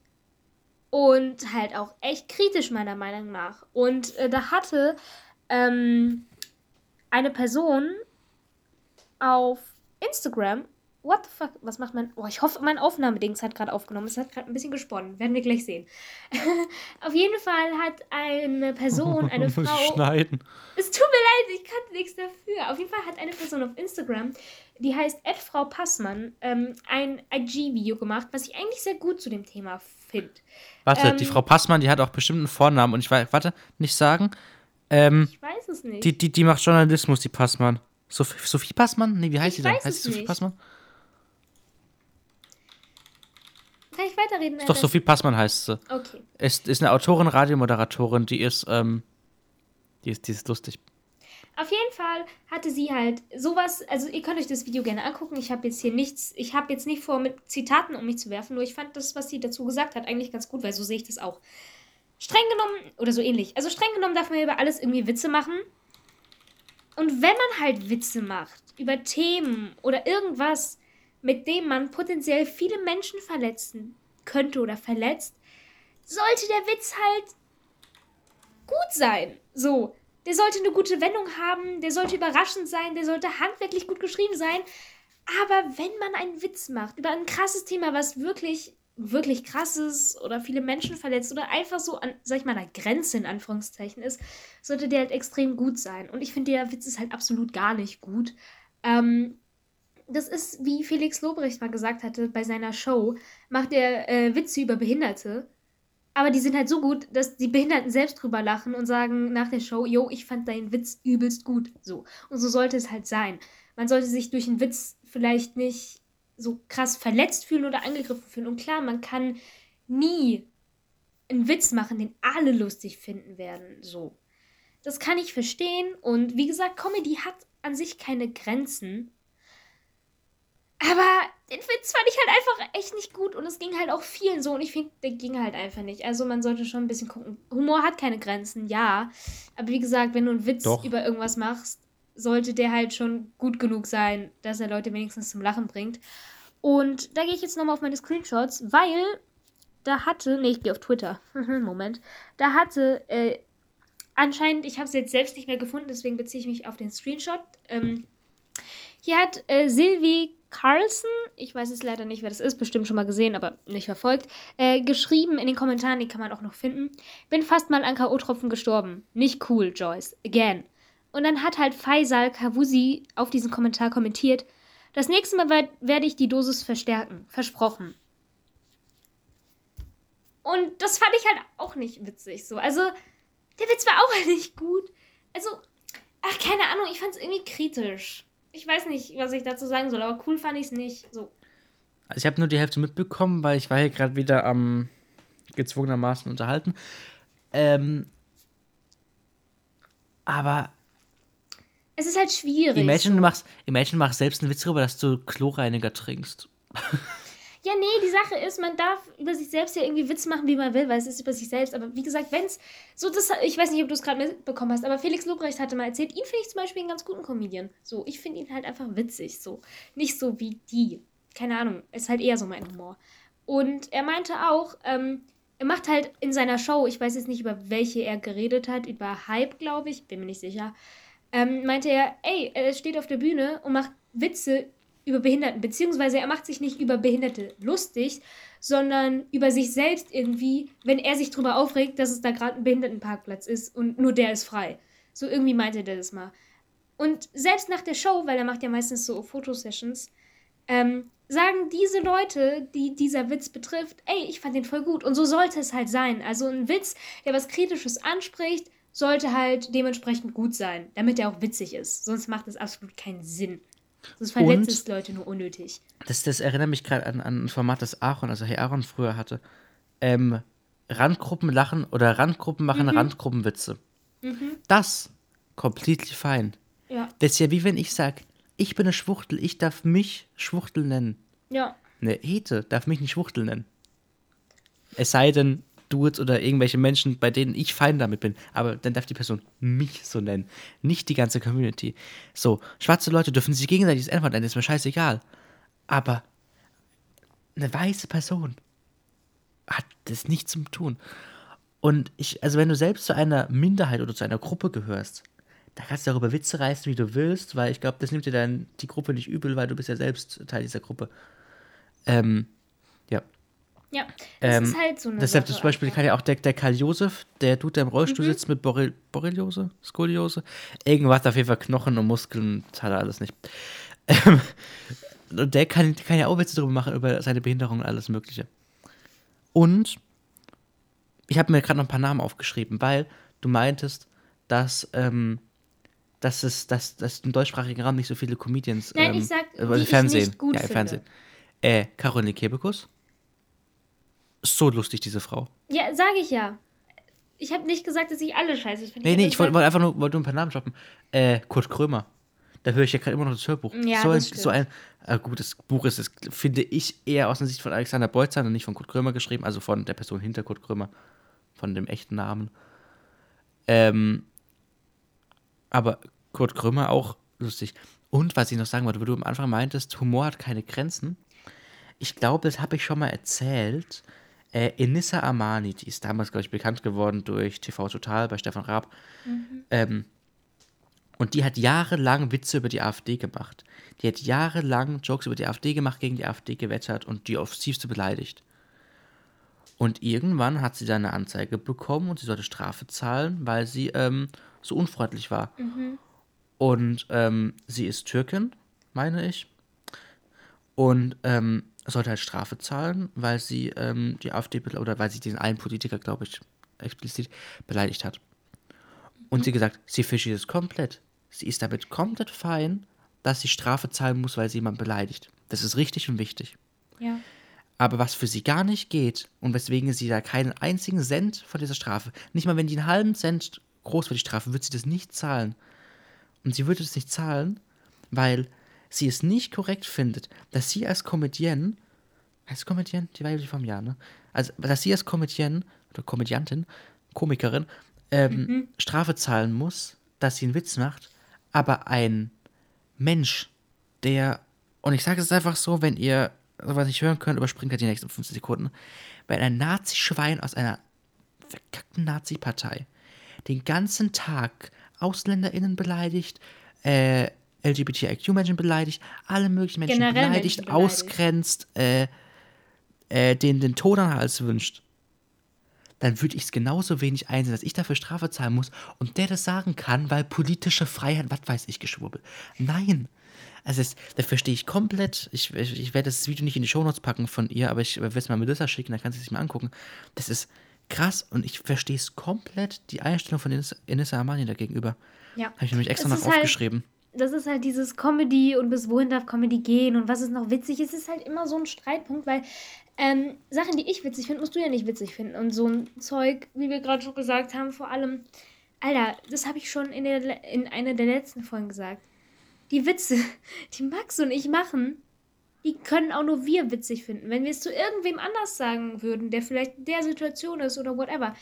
Und halt auch echt kritisch, meiner Meinung nach. Und äh, da hatte ähm, eine Person auf Instagram. What the fuck? Was macht mein. Oh, ich hoffe, mein Aufnahmedings hat gerade aufgenommen. Es hat gerade ein bisschen gesponnen. Werden wir gleich sehen. *laughs* Auf jeden Fall hat eine Person, eine *laughs* Muss Frau. schneiden. Es tut mir leid, ich kann nichts dafür. Auf jeden Fall hat eine Person auf Instagram, die heißt Frau Passmann, ähm, ein IG-Video gemacht, was ich eigentlich sehr gut zu dem Thema finde. Warte, Ähm, die Frau Passmann, die hat auch bestimmt einen Vornamen und ich weiß, warte, nicht sagen. Ähm, Ich weiß es nicht. die, die, die macht Journalismus, die Passmann. Sophie, Sophie Passmann? Nee, wie heißt Ich sie denn? Heißt sie Sophie nicht. Passmann? Kann ich weiterreden? Doch, Sophie Passmann heißt sie. Okay. Ist, ist eine Autorin, Radiomoderatorin, die ist, ähm, die ist, die ist lustig. Auf jeden Fall hatte sie halt sowas, also ihr könnt euch das Video gerne angucken. Ich habe jetzt hier nichts, ich habe jetzt nicht vor, mit Zitaten um mich zu werfen, nur ich fand das, was sie dazu gesagt hat, eigentlich ganz gut, weil so sehe ich das auch. Streng genommen, oder so ähnlich, also streng genommen darf man über alles irgendwie Witze machen. Und wenn man halt Witze macht über Themen oder irgendwas, mit dem man potenziell viele Menschen verletzen könnte oder verletzt, sollte der Witz halt gut sein. So. Der sollte eine gute Wendung haben, der sollte überraschend sein, der sollte handwerklich gut geschrieben sein. Aber wenn man einen Witz macht über ein krasses Thema, was wirklich, wirklich krass ist oder viele Menschen verletzt oder einfach so an, sag ich mal, einer Grenze in Anführungszeichen ist, sollte der halt extrem gut sein. Und ich finde, der Witz ist halt absolut gar nicht gut. Ähm, das ist, wie Felix Lobrecht mal gesagt hatte bei seiner Show, macht er äh, Witze über Behinderte. Aber die sind halt so gut, dass die Behinderten selbst drüber lachen und sagen nach der Show, yo, ich fand deinen Witz übelst gut. So. Und so sollte es halt sein. Man sollte sich durch einen Witz vielleicht nicht so krass verletzt fühlen oder angegriffen fühlen. Und klar, man kann nie einen Witz machen, den alle lustig finden werden. So. Das kann ich verstehen. Und wie gesagt, Comedy hat an sich keine Grenzen. Aber den Witz fand ich halt einfach echt nicht gut und es ging halt auch vielen so und ich finde, der ging halt einfach nicht. Also man sollte schon ein bisschen gucken. Humor hat keine Grenzen, ja. Aber wie gesagt, wenn du einen Witz Doch. über irgendwas machst, sollte der halt schon gut genug sein, dass er Leute wenigstens zum Lachen bringt. Und da gehe ich jetzt nochmal auf meine Screenshots, weil da hatte, nee, ich gehe auf Twitter. *laughs* Moment. Da hatte äh, anscheinend, ich habe es jetzt selbst nicht mehr gefunden, deswegen beziehe ich mich auf den Screenshot. Ähm, hier hat äh, Sylvie Carlson, ich weiß es leider nicht, wer das ist, bestimmt schon mal gesehen, aber nicht verfolgt, äh, geschrieben in den Kommentaren, die kann man auch noch finden. Bin fast mal an K.O.-Tropfen gestorben. Nicht cool, Joyce. Again. Und dann hat halt Faisal Kawusi auf diesen Kommentar kommentiert, das nächste Mal werd- werde ich die Dosis verstärken. Versprochen. Und das fand ich halt auch nicht witzig. So. Also, der Witz war auch *laughs* nicht gut. Also, ach, keine Ahnung, ich fand es irgendwie kritisch. Ich weiß nicht, was ich dazu sagen soll, aber cool fand ich es nicht. So. Also ich habe nur die Hälfte mitbekommen, weil ich war hier gerade wieder am gezwungenermaßen unterhalten. Ähm, aber Es ist halt schwierig. imagine, du machst, imagine, machst selbst einen Witz darüber, dass du Chlorreiniger trinkst. Ja, nee, die Sache ist, man darf über sich selbst ja irgendwie Witz machen, wie man will, weil es ist über sich selbst. Aber wie gesagt, wenn es so das, ich weiß nicht, ob du es gerade mitbekommen hast, aber Felix Lobrecht hatte mal erzählt, ihn finde ich zum Beispiel einen ganz guten Comedian. So, ich finde ihn halt einfach witzig, so. Nicht so wie die. Keine Ahnung, ist halt eher so mein Humor. Und er meinte auch, ähm, er macht halt in seiner Show, ich weiß jetzt nicht, über welche er geredet hat, über Hype, glaube ich, bin mir nicht sicher, ähm, meinte er, ey, er steht auf der Bühne und macht Witze über Behinderten, beziehungsweise er macht sich nicht über Behinderte lustig, sondern über sich selbst irgendwie, wenn er sich drüber aufregt, dass es da gerade ein Behindertenparkplatz ist und nur der ist frei. So irgendwie meinte der das mal. Und selbst nach der Show, weil er macht ja meistens so Fotosessions, ähm, sagen diese Leute, die dieser Witz betrifft, ey, ich fand den voll gut. Und so sollte es halt sein. Also ein Witz, der was Kritisches anspricht, sollte halt dementsprechend gut sein, damit er auch witzig ist. Sonst macht es absolut keinen Sinn. Sonst verletzt es Leute nur unnötig. Das, das erinnert mich gerade an, an ein Format, das Aaron, also Herr Aaron früher hatte. Ähm, Randgruppen lachen oder Randgruppen machen Randgruppenwitze. Das completely fine. Ja. Das ist ja wie wenn ich sage, ich bin eine Schwuchtel, ich darf mich Schwuchtel nennen. Ja. Eine Hete darf mich nicht Schwuchtel nennen. Es sei denn, du jetzt oder irgendwelche Menschen, bei denen ich fein damit bin. Aber dann darf die Person mich so nennen. Nicht die ganze Community. So, schwarze Leute dürfen sich gegenseitig das N-Wort nennen, ist mir scheißegal. Aber eine weiße Person hat das nichts zum tun. Und ich, also wenn du selbst zu einer Minderheit oder zu einer Gruppe gehörst, da kannst du darüber Witze reißen, wie du willst, weil ich glaube, das nimmt dir dann die Gruppe nicht übel, weil du bist ja selbst Teil dieser Gruppe. Ähm, ja. Ja. Das Ähm, ist halt so eine Deshalb Sache zum Beispiel einfach. kann ja auch der, der Karl Josef, der Dude, der im Rollstuhl sitzt mit Borrel Borreliose, Skoliose, irgendwas auf jeden Fall Knochen und Muskeln, das hat er alles nicht. Ähm, und der kann, kann ja auch Witze darüber machen, über seine Behinderung und alles Mögliche. Und ich habe mir gerade noch ein paar Namen aufgeschrieben, weil du meintest, dass, ähm, dass es dass, dass im deutschsprachigen Raum nicht so viele Comedians Nein, ähm, ich sag, also die ich Fernsehen. nicht gut ja. Fernsehen. Äh, Caroline Kebekus. So lustig, diese Frau. Ja, sage ich ja. Ich habe nicht gesagt, dass ich alle scheiße finde. Nee, nee, ich wollte gesagt- wollt einfach nur, wollte nur ein paar Namen droppen. Äh, Kurt Krömer. Da höre ich ja gerade immer noch das Hörbuch. Ja, so, ein, das stimmt. so ein äh, gutes Buch ist es, finde ich, eher aus der Sicht von Alexander Beutzer und nicht von Kurt Krömer geschrieben, also von der Person hinter Kurt Krömer, von dem echten Namen. Ähm, aber Kurt Krömer auch lustig. Und was ich noch sagen wollte, wo du am Anfang meintest, Humor hat keine Grenzen. Ich glaube, das habe ich schon mal erzählt. Äh, Enissa Armani, die ist damals, glaube ich, bekannt geworden durch TV Total bei Stefan Raab. Ähm, und die hat jahrelang Witze über die AfD gemacht. Die hat jahrelang Jokes über die AfD gemacht, gegen die AfD gewettert und die aufs Tiefste beleidigt. Und irgendwann hat sie dann eine Anzeige bekommen und sie sollte Strafe zahlen, weil sie ähm, so unfreundlich war. Und ähm, sie ist Türkin, meine ich. Und ähm, sollte halt Strafe zahlen, weil sie ähm, die AfD oder weil sie den einen Politiker, glaube ich, explizit beleidigt hat. Und sie gesagt, sie versteht es komplett. Sie ist damit komplett fein, dass sie Strafe zahlen muss, weil sie jemanden beleidigt. Das ist richtig und wichtig. Ja. Aber was für sie gar nicht geht und weswegen sie da keinen einzigen Cent von dieser Strafe, nicht mal wenn die einen halben Cent groß für die Strafe, wird sie das nicht zahlen. Und sie würde es nicht zahlen, weil sie es nicht korrekt findet, dass sie als Comedienne, heißt Comedienne? Die weibliche Form, ja, ne? Also, dass sie als Comedienne oder Komödiantin, Komikerin, ähm, Strafe zahlen muss, dass sie einen Witz macht, aber ein Mensch, der, und ich sage es einfach so, wenn ihr sowas nicht hören könnt, überspringt halt die nächsten 15 Sekunden, wenn ein Nazi-Schwein aus einer verkackten Nazi-Partei den ganzen Tag AusländerInnen beleidigt, äh, LGBTIQ-Menschen beleidigt, alle möglichen Menschen Generell beleidigt, Menschen beleidigt. ausgrenzt, äh, äh, den den Tod an den Hals wünscht, dann würde ich es genauso wenig einsehen, dass ich dafür Strafe zahlen muss und der das sagen kann, weil politische Freiheit, was weiß ich, geschwurbel. Nein. Also es, da verstehe ich komplett. Ich, ich, ich werde das Video nicht in die Shownotes packen von ihr, aber ich werde es mal Melissa schicken, dann kann sie sich mal angucken. Das ist krass und ich verstehe es komplett, die Einstellung von Ines- Inessa Armani dagegenüber. Ja. Habe ich nämlich extra Es noch halt- aufgeschrieben. Das ist halt dieses Comedy und bis wohin darf Comedy gehen und was ist noch witzig. Es ist halt immer so ein Streitpunkt, weil ähm, Sachen, die ich witzig finde, musst du ja nicht witzig finden. Und so ein Zeug, wie wir gerade schon gesagt haben, vor allem, Alter, das habe ich schon in, der, in einer der letzten Folgen gesagt. Die Witze, *laughs* die Max und ich machen, die können auch nur wir witzig finden. Wenn wir es zu irgendwem anders sagen würden, der vielleicht in der Situation ist oder whatever,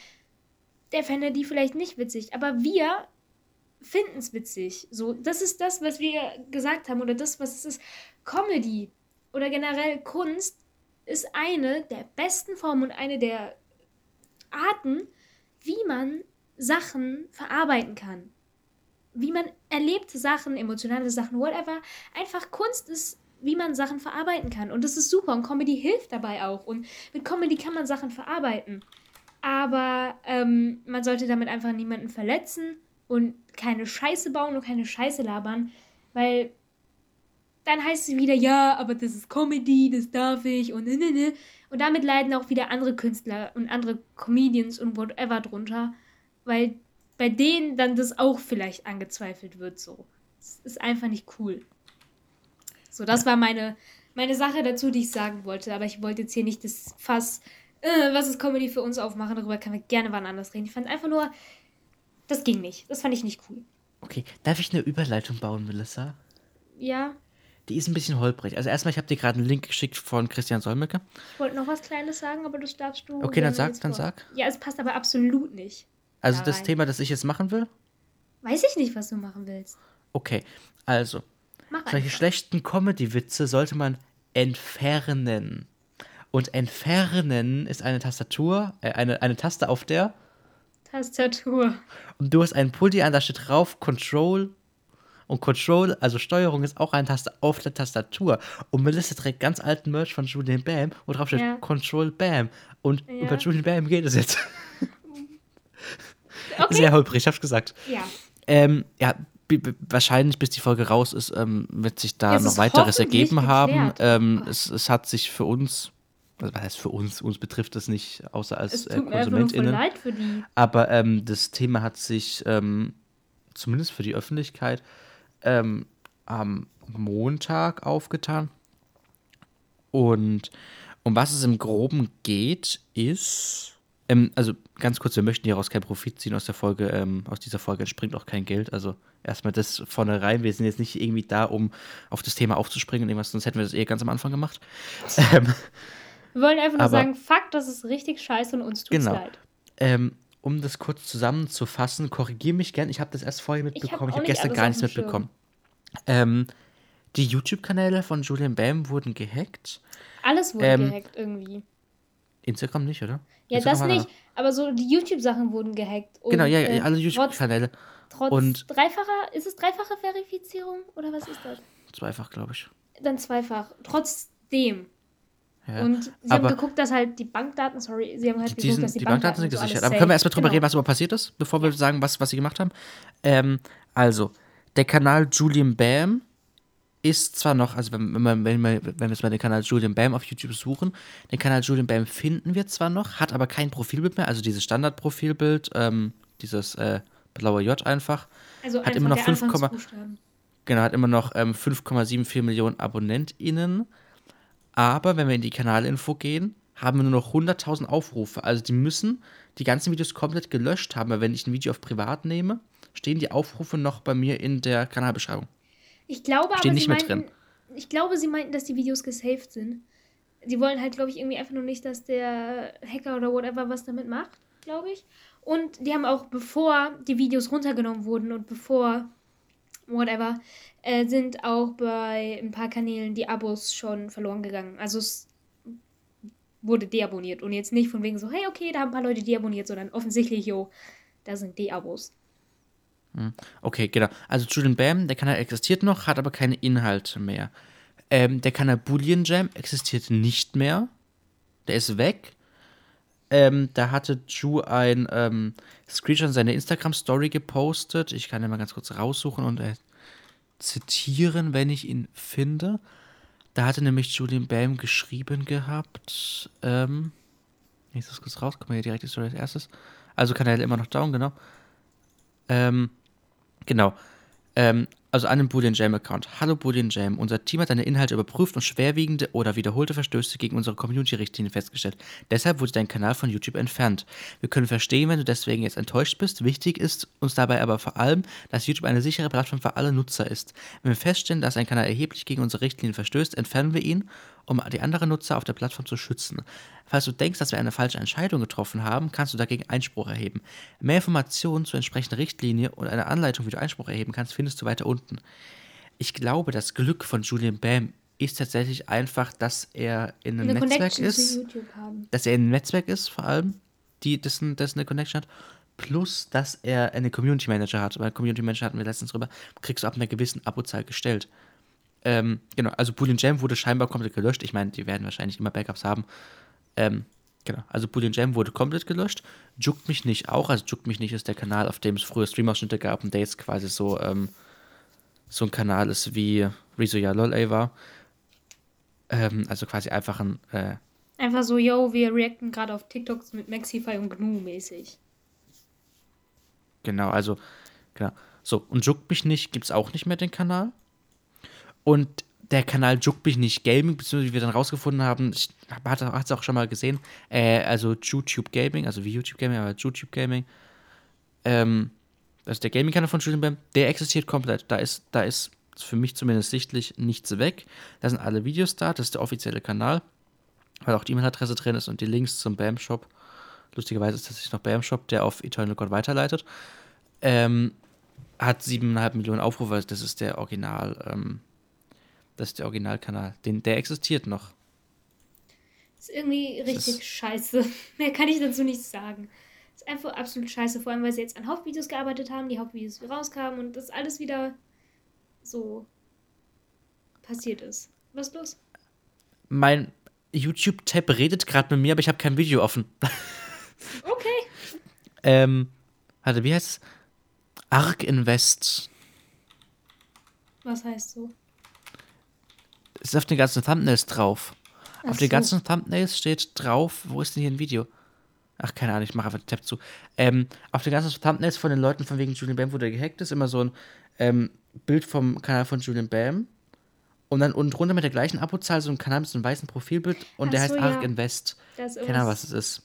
der fände die vielleicht nicht witzig. Aber wir finden es witzig. So, das ist das, was wir gesagt haben, oder das, was es ist. Comedy oder generell Kunst ist eine der besten Formen und eine der Arten, wie man Sachen verarbeiten kann. Wie man erlebte Sachen, emotionale Sachen, whatever. Einfach Kunst ist, wie man Sachen verarbeiten kann. Und das ist super. Und Comedy hilft dabei auch. Und mit Comedy kann man Sachen verarbeiten. Aber ähm, man sollte damit einfach niemanden verletzen und keine Scheiße bauen und keine Scheiße labern, weil dann heißt es wieder, ja, aber das ist Comedy, das darf ich und ne, ne, ne. Und damit leiden auch wieder andere Künstler und andere Comedians und whatever drunter, weil bei denen dann das auch vielleicht angezweifelt wird so. Das ist einfach nicht cool. So, das war meine, meine Sache dazu, die ich sagen wollte. Aber ich wollte jetzt hier nicht das Fass, äh, was ist Comedy für uns aufmachen. Darüber können wir gerne wann anders reden. Ich fand einfach nur, das ging nicht. Das fand ich nicht cool. Okay, darf ich eine Überleitung bauen, Melissa? Ja, Die ist ein bisschen holprig. Also erstmal, ich habe dir gerade einen Link geschickt von Christian Solmecke. ich wollte noch was Kleines sagen, aber das darfst du. Okay, dann sag, dann vor- sag. Ja, es passt aber absolut nicht. Also Da das rein. Thema, das ich jetzt machen will? Weiß ich nicht, was du machen willst. Okay, also, Mach solche einfach. schlechten Comedy-Witze sollte man entfernen. Und entfernen ist eine Tastatur, äh, eine, eine Taste auf der, Tastatur. und du hast einen Pulli an, da steht drauf Control. Und Control, also Steuerung, ist auch eine Taste auf der Tastatur. Und Melissa trägt ganz alten Merch von Julian Bam, wo drauf steht Ja. Control Bam. Und Ja. über Julian Bam geht es jetzt. *laughs* Okay. Sehr holprig, ich hab's gesagt. Ja. Ähm, ja, wahrscheinlich bis die Folge raus ist, ähm, wird sich da Es noch weiteres ergeben haben. Ähm, es, es hat sich für uns, also was heißt für uns, uns betrifft es nicht, außer als äh, KonsumentInnen. leid für die. Aber ähm, das Thema hat sich ähm, zumindest für die Öffentlichkeit ähm, am Montag aufgetan. Und um was es im Groben geht, ist. Ähm, also ganz kurz, wir möchten hieraus keinen Profit ziehen aus der Folge. Ähm, aus dieser Folge entspringt auch kein Geld. Also erstmal das vorne rein. Wir sind jetzt nicht irgendwie da, um auf das Thema aufzuspringen und irgendwas, sonst hätten wir das eher ganz am Anfang gemacht. ähm, *laughs* Wir wollen einfach nur Aber- sagen, fuck, das ist richtig scheiße und uns tut's Genau. leid. Ähm, um das kurz zusammenzufassen, korrigiere mich gern. Ich habe das erst vorher hab mitbekommen. Ich habe nicht gestern gar nichts mitbekommen. Ähm, die YouTube-Kanäle von Julian Bam wurden gehackt. Alles wurde Ähm, gehackt irgendwie. Instagram nicht, oder? Ja, Instagram das nicht, aber so die YouTube-Sachen wurden gehackt. Und, Genau, ja, äh, alle YouTube-Kanäle. trotz und- dreifacher, ist es dreifache Verifizierung oder was ist das? Zweifach, glaube ich. Dann zweifach. Trotzdem. Ja. Und sie aber- haben geguckt, dass halt die Bankdaten, sorry, sie haben halt Die, geguckt, sind, dass die, die Bankdaten sind und so gesichert. alles Aber können wir erstmal drüber Genau. reden, was aber passiert ist, bevor wir sagen, was, was sie gemacht haben? Ähm, also, der Kanal Julian Bam ist zwar noch, also wenn, wenn, wenn, wir, wenn wir jetzt mal den Kanal Julian Bam auf YouTube suchen, den Kanal Julian Bam finden wir zwar noch, hat aber kein Profilbild mehr, also dieses Standardprofilbild, ähm, dieses äh, blaue J einfach. Also hat einfach immer noch der 5, Anfangsbuchstaben. Genau, hat immer noch ähm, 5,74 Millionen AbonnentInnen. Aber wenn wir in die Kanalinfo gehen, haben wir nur noch 100.000 Aufrufe. Also die müssen die ganzen Videos komplett gelöscht haben. Weil wenn ich ein Video auf privat nehme, stehen die Aufrufe noch bei mir in der Kanalbeschreibung. Ich glaube Stehen aber, nicht sie meinten, drin. ich glaube, sie meinten, dass die Videos gesaved sind. Die wollen halt, glaube ich, irgendwie einfach nur nicht, dass der Hacker oder whatever was damit macht, glaube ich. Und die haben auch, bevor die Videos runtergenommen wurden und bevor whatever, äh, sind auch bei ein paar Kanälen die Abos schon verloren gegangen. Also es wurde deabonniert und jetzt nicht von wegen so, hey, okay, da haben ein paar Leute deabonniert, sondern offensichtlich, jo, da sind Deabos. Okay, genau. Also Julian Bam, der Kanal existiert noch, hat aber keine Inhalte mehr. Ähm, der Kanal Boolean Jam existiert nicht mehr. Der ist weg. Ähm, da hatte Ju ein ähm, Screenshot in seine Instagram-Story gepostet. Ich kann den mal ganz kurz raussuchen und äh, zitieren, wenn ich ihn finde. Da hatte nämlich Julian Bam geschrieben gehabt. Ähm, ich das kurz raus, kommen wir hier direkt die Story als erstes. Also Kanal immer noch down, genau. Ähm, Genau. Ähm, also den Boolean Jam Account. Hallo Boolean Jam, unser Team hat deine Inhalte überprüft und schwerwiegende oder wiederholte Verstöße gegen unsere Community-Richtlinien festgestellt. Deshalb wurde dein Kanal von YouTube entfernt. Wir können verstehen, wenn du deswegen jetzt enttäuscht bist. Wichtig ist uns dabei aber vor allem, dass YouTube eine sichere Plattform für alle Nutzer ist. Wenn wir feststellen, dass ein Kanal erheblich gegen unsere Richtlinien verstößt, entfernen wir ihn, um die anderen Nutzer auf der Plattform zu schützen. Falls du denkst, dass wir eine falsche Entscheidung getroffen haben, kannst du dagegen Einspruch erheben. Mehr Informationen zur entsprechenden Richtlinie und eine Anleitung, wie du Einspruch erheben kannst, findest du weiter unten. Ich glaube, das Glück von Julian Bam ist tatsächlich einfach, dass er in einem Eine Netzwerk Connection ist, dass er in einem Netzwerk ist, vor allem, die, dessen, dessen eine Connection hat, plus, dass er eine Community Manager hat. Weil Community Manager hatten wir letztens drüber, kriegst du ab einer gewissen Abozahl gestellt. Ähm, genau, also Boolean Jam wurde scheinbar komplett gelöscht. Ich meine, die werden wahrscheinlich immer Backups haben. Ähm, genau, also Boolean Jam wurde komplett gelöscht. Juckt mich nicht auch, also Juckt mich nicht ist der Kanal, auf dem es früher Streamausschnitte gab und der jetzt quasi so, ähm, so ein Kanal ist wie Rezo Ja Lol ey, war. Ähm, also quasi einfach ein, äh, Einfach so, yo, wir reacten gerade auf TikToks mit Maxify und GNU mäßig. Genau, also, genau. So, und Juckt mich nicht gibt es auch nicht mehr den Kanal. Und der Kanal Juck mich nicht Gaming, beziehungsweise wie wir dann rausgefunden haben, ich hatte es auch schon mal gesehen, äh, also YouTube Gaming, also wie YouTube Gaming, aber YouTube Gaming, ähm, das ist der Gaming-Kanal von Julian Bam, der existiert komplett. Da ist, da ist für mich zumindest sichtlich nichts weg. Da sind alle Videos da, das ist der offizielle Kanal, weil auch die E-Mail-Adresse drin ist und die Links zum BAM-Shop. Lustigerweise ist das noch BAM-Shop, der auf Eternal God weiterleitet. Ähm, hat 7,5 Millionen Aufrufe, also das ist der Original, ähm, das ist der Originalkanal. Den, der existiert noch. Ist irgendwie richtig ist- scheiße. *laughs* Mehr kann ich dazu nicht sagen. Ist einfach absolut scheiße, vor allem weil sie jetzt an Hauptvideos gearbeitet haben, die Hauptvideos rauskamen und das alles wieder so passiert ist. Was ist los? Mein YouTube-Tab redet gerade mit mir, aber ich habe kein Video offen. *laughs* Okay. ähm, warte, wie heißt es? Arc Invest. Was heißt so? Ist auf den ganzen Thumbnails drauf. Ach auf den so. ganzen Thumbnails steht drauf, wo ist denn hier ein Video? Ach, keine Ahnung, ich mache einfach den Tab zu. Ähm, auf den ganzen Thumbnails von den Leuten von wegen Julian Bam, wo der gehackt ist, immer so ein ähm, Bild vom Kanal von Julian Bam. Und dann unten drunter mit der gleichen Abozahl so ein Kanal mit so einem weißen Profilbild und Ach der heißt so, Arc ja. Invest. Keine Ahnung, was es ist.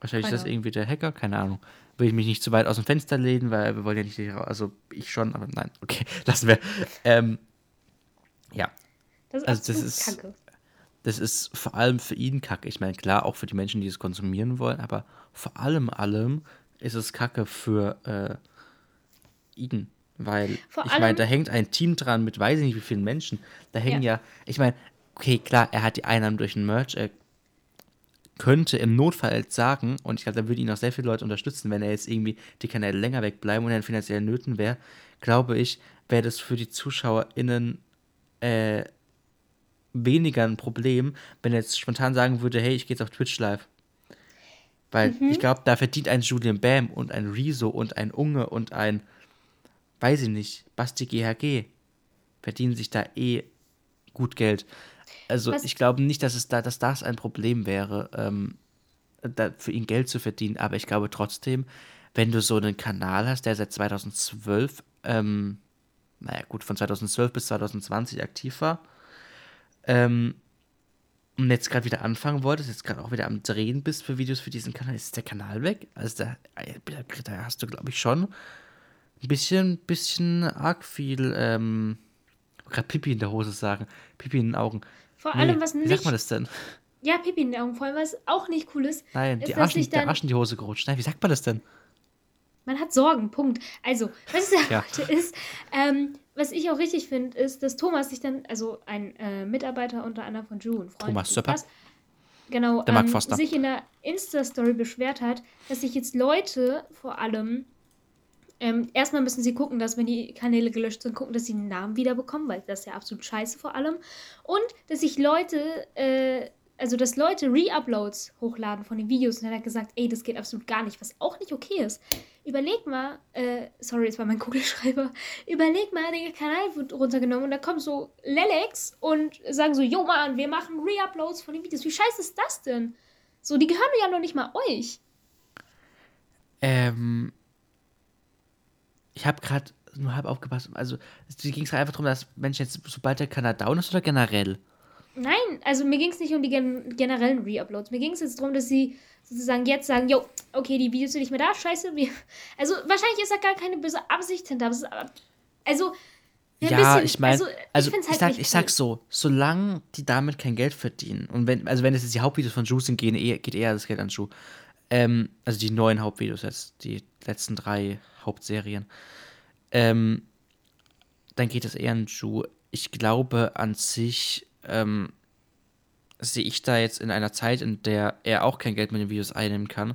Wahrscheinlich ist das irgendwie der Hacker, keine Ahnung. Will ich mich nicht zu weit aus dem Fenster lehnen, weil wir wollen ja nicht, also ich schon, aber nein, okay, *laughs* lassen wir. Ähm, ja, Das ist also das ist- kacke. das ist vor allem für ihn kacke. Ich meine, klar, auch für die Menschen, die es konsumieren wollen, aber vor allem allem ist es kacke für äh, ihn. Weil, Vor ich meine, da hängt ein Team dran mit weiß ich nicht wie vielen Menschen. Da hängen ja, ich meine, okay, klar, er hat die Einnahmen durch den Merch, er könnte im Notfall jetzt sagen, und ich glaube, da würden ihn auch sehr viele Leute unterstützen, wenn er jetzt irgendwie die Kanäle länger wegbleiben und er in finanziellen Nöten wäre, glaube ich, wäre das für die ZuschauerInnen äh, weniger ein Problem, wenn er jetzt spontan sagen würde, hey, ich gehe jetzt auf Twitch live. Weil Mhm. ich glaube, da verdient ein Julian Bam und ein Rezo und ein Unge und ein, weiß ich nicht, Basti GHG, verdienen sich da eh gut Geld. Also Was- ich glaube nicht, dass es da, dass das ein Problem wäre, ähm, da für ihn Geld zu verdienen, aber ich glaube trotzdem, wenn du so einen Kanal hast, der seit 2012, ähm, naja gut, von 2012 bis 2020 aktiv war, ähm, und jetzt gerade wieder anfangen wolltest, jetzt gerade auch wieder am Drehen bist für Videos für diesen Kanal, ist der Kanal weg? Also da, da hast du, glaube ich, schon ein bisschen, bisschen arg viel, ähm, gerade Pipi in der Hose sagen, Pipi in den Augen. Vor Nee, allem, was wie nicht. sagt man das denn? Ja, Pipi in den Augen, vor allem, was auch nicht cool ist. Nein, ist, die der Arsch in die Hose gerutscht. Nein, wie sagt man das denn? Man hat Sorgen, Punkt. Also, was ich sagen Ja. wollte ist, ähm, was ich auch richtig finde, ist, dass Thomas sich dann, also ein äh, Mitarbeiter unter anderem von Ju, ein Freund Thomas Söpper. Genau, Der ähm, sich in der Insta-Story beschwert hat, dass sich jetzt Leute vor allem, ähm, erstmal müssen sie gucken, dass wenn die Kanäle gelöscht sind, gucken, dass sie einen Namen wiederbekommen, weil das ist ja absolut scheiße vor allem. Und dass sich Leute, äh, also dass Leute Re-Uploads hochladen von den Videos und er hat gesagt, ey, das geht absolut gar nicht, was auch nicht okay ist. Überleg mal, äh, sorry, es war mein Kugelschreiber, überleg mal, der Kanal wird runtergenommen und da kommen so Lelex und sagen so, jo Mann, wir machen Re-Uploads von den Videos. Wie scheiße ist das denn? So, die gehören ja noch nicht mal euch. Ähm, ich habe gerade nur halb aufgepasst. Also, ging es einfach darum, dass Menschen jetzt, sobald der Kanal down ist oder generell? Nein, also mir ging es nicht um die gen generellen Re-Uploads. Mir ging es jetzt darum, dass sie sozusagen jetzt sagen, jo, okay, die Videos sind nicht mehr da, scheiße. Wir also wahrscheinlich ist da gar keine böse Absicht hinter. aber es ist, also, Ja, bisschen- ich meine, also, also, ich, halt sag, ich sag so, solange die damit kein Geld verdienen und wenn, also wenn es jetzt die Hauptvideos von Ju sind, gehen eher, geht eher das Geld an Ju. Ähm, also die neuen Hauptvideos jetzt, die letzten drei Hauptserien. Ähm, dann geht es eher an Ju. Ich glaube an sich, ähm, sehe ich da jetzt in einer Zeit, in der er auch kein Geld mit den Videos einnehmen kann,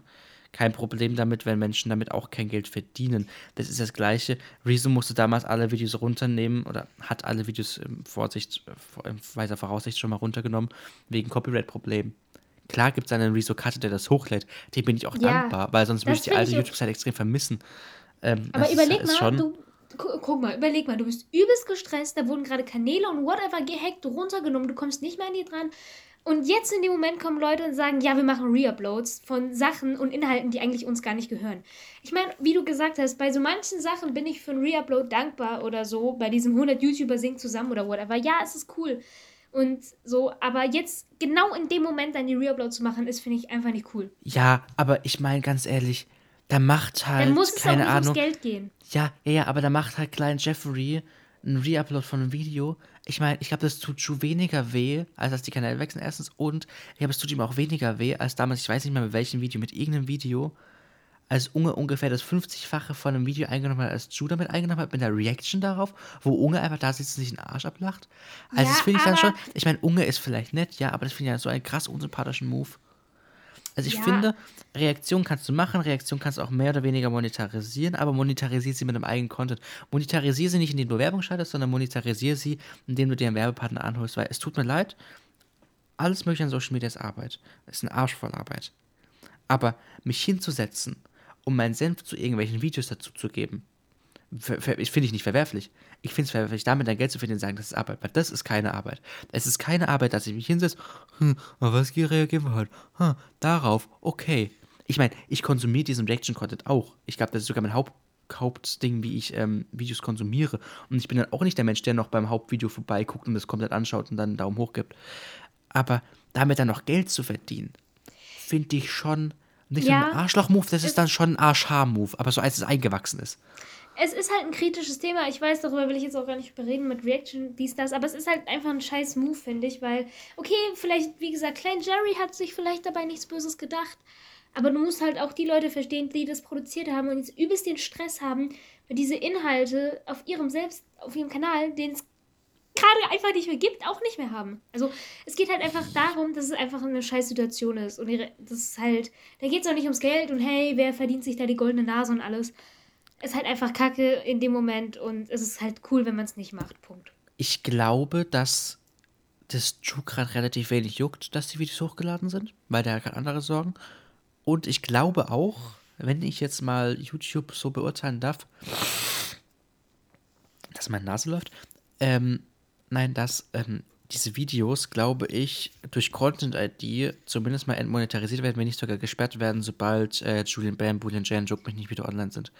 kein Problem damit, wenn Menschen damit auch kein Geld verdienen. Das ist das Gleiche. Rezo musste damals alle Videos runternehmen oder hat alle Videos in Vorsicht, in weiser Voraussicht schon mal runtergenommen, wegen Copyright-Problemen. Klar gibt es einen Rezo Cutter, der das hochlädt. Dem bin ich auch Ja, dankbar, weil sonst würde ich die alte YouTube-Seite extrem vermissen. Ähm, Aber das ist- überleg ist mal, schon, du, gu guck mal, überleg mal, du bist übelst gestresst, da wurden gerade Kanäle und whatever gehackt, runtergenommen, du kommst nicht mehr an die dran. Und jetzt in dem Moment kommen Leute und sagen, ja, wir machen Reuploads von Sachen und Inhalten, die eigentlich uns gar nicht gehören. Ich meine, wie du gesagt hast, bei so manchen Sachen bin ich für ein Reupload dankbar oder so. Bei diesem 100 YouTuber singen zusammen oder whatever. Ja, es ist cool. Und so, aber jetzt genau in dem Moment dann die Reupload zu machen, ist, finde ich, einfach nicht cool. Ja, aber ich meine ganz ehrlich, da macht halt, Dann muss es auch keine nicht Ahnung. ums Geld gehen. Ja, ja, ja, aber da macht halt Klein Jeffrey einen Reupload von einem Video. Ich meine, ich glaube, das tut Ju weniger weh, als dass die Kanäle wechseln, erstens. Und ich glaube, es tut ihm auch weniger weh, als damals, ich weiß nicht mehr mit welchem Video, mit irgendeinem Video, als Unge ungefähr das 50-fache von einem Video eingenommen hat, als Ju damit eingenommen hat, mit einer Reaction darauf, wo Unge einfach da sitzt und sich den Arsch ablacht. Also, Ja, das finde ich dann schon, ich meine, Unge ist vielleicht nett, ja, aber das finde ich ja so einen krass unsympathischen Move. Also ich Ja. finde, Reaktion kannst du machen, Reaktion kannst du auch mehr oder weniger monetarisieren, aber monetarisier sie mit einem eigenen Content. Monetarisier sie nicht, indem du Werbung schaltest, sondern monetarisier sie, indem du dir einen Werbepartner anholst, weil es tut mir leid, alles mögliche an Social Media ist Arbeit. Ist ein Arsch voll Arbeit. Aber mich hinzusetzen, um meinen Senf zu irgendwelchen Videos dazu zu geben, ich finde ich nicht verwerflich. Ich finde es verwerflich, damit dein Geld zu verdienen und sagen, das ist Arbeit. Weil das ist keine Arbeit. Es ist keine Arbeit, dass ich mich hinsetze, hm, auf was reagieren wir heute? Hm, darauf, okay. Ich meine, ich konsumiere diesen Reaction-Content auch. Ich glaube, das ist sogar mein Haupt Hauptding, wie ich ähm, Videos konsumiere. Und ich bin dann auch nicht der Mensch, der noch beim Hauptvideo vorbeiguckt und das komplett anschaut und dann einen Daumen hoch gibt. Aber damit dann noch Geld zu verdienen, finde ich schon nicht Ja, ein Arschloch-Move, das ist dann schon ein Arsch-Haar-Move, aber so als es eingewachsen ist. Es ist halt ein kritisches Thema. Ich weiß, darüber will ich jetzt auch gar nicht bereden mit Reaction, dies, das. Aber es ist halt einfach ein scheiß Move, finde ich. Weil, okay, vielleicht, wie gesagt, Klein Jerry hat sich vielleicht dabei nichts Böses gedacht. Aber du musst halt auch die Leute verstehen, die das produziert haben und jetzt übelst den Stress haben, weil diese Inhalte auf ihrem selbst, auf ihrem Kanal, den es gerade einfach nicht mehr gibt, auch nicht mehr haben. Also es geht halt einfach darum, dass es einfach eine scheiß Situation ist. Und das ist halt, da geht es auch nicht ums Geld und hey, wer verdient sich da die goldene Nase und alles. Ist halt einfach Kacke in dem Moment und es ist halt cool, wenn man es nicht macht. Punkt. Ich glaube, dass das Ju gerade relativ wenig juckt, dass die Videos hochgeladen sind, weil der hat gerade andere Sorgen. Und ich glaube auch, wenn ich jetzt mal YouTube so beurteilen darf, dass meine Nase läuft, ähm, nein, dass ähm, diese Videos, glaube ich, durch Content-ID zumindest mal entmonetarisiert werden, wenn nicht sogar gesperrt werden, sobald äh, Julian Bam, Julian Jan, Joke mich nicht wieder online sind.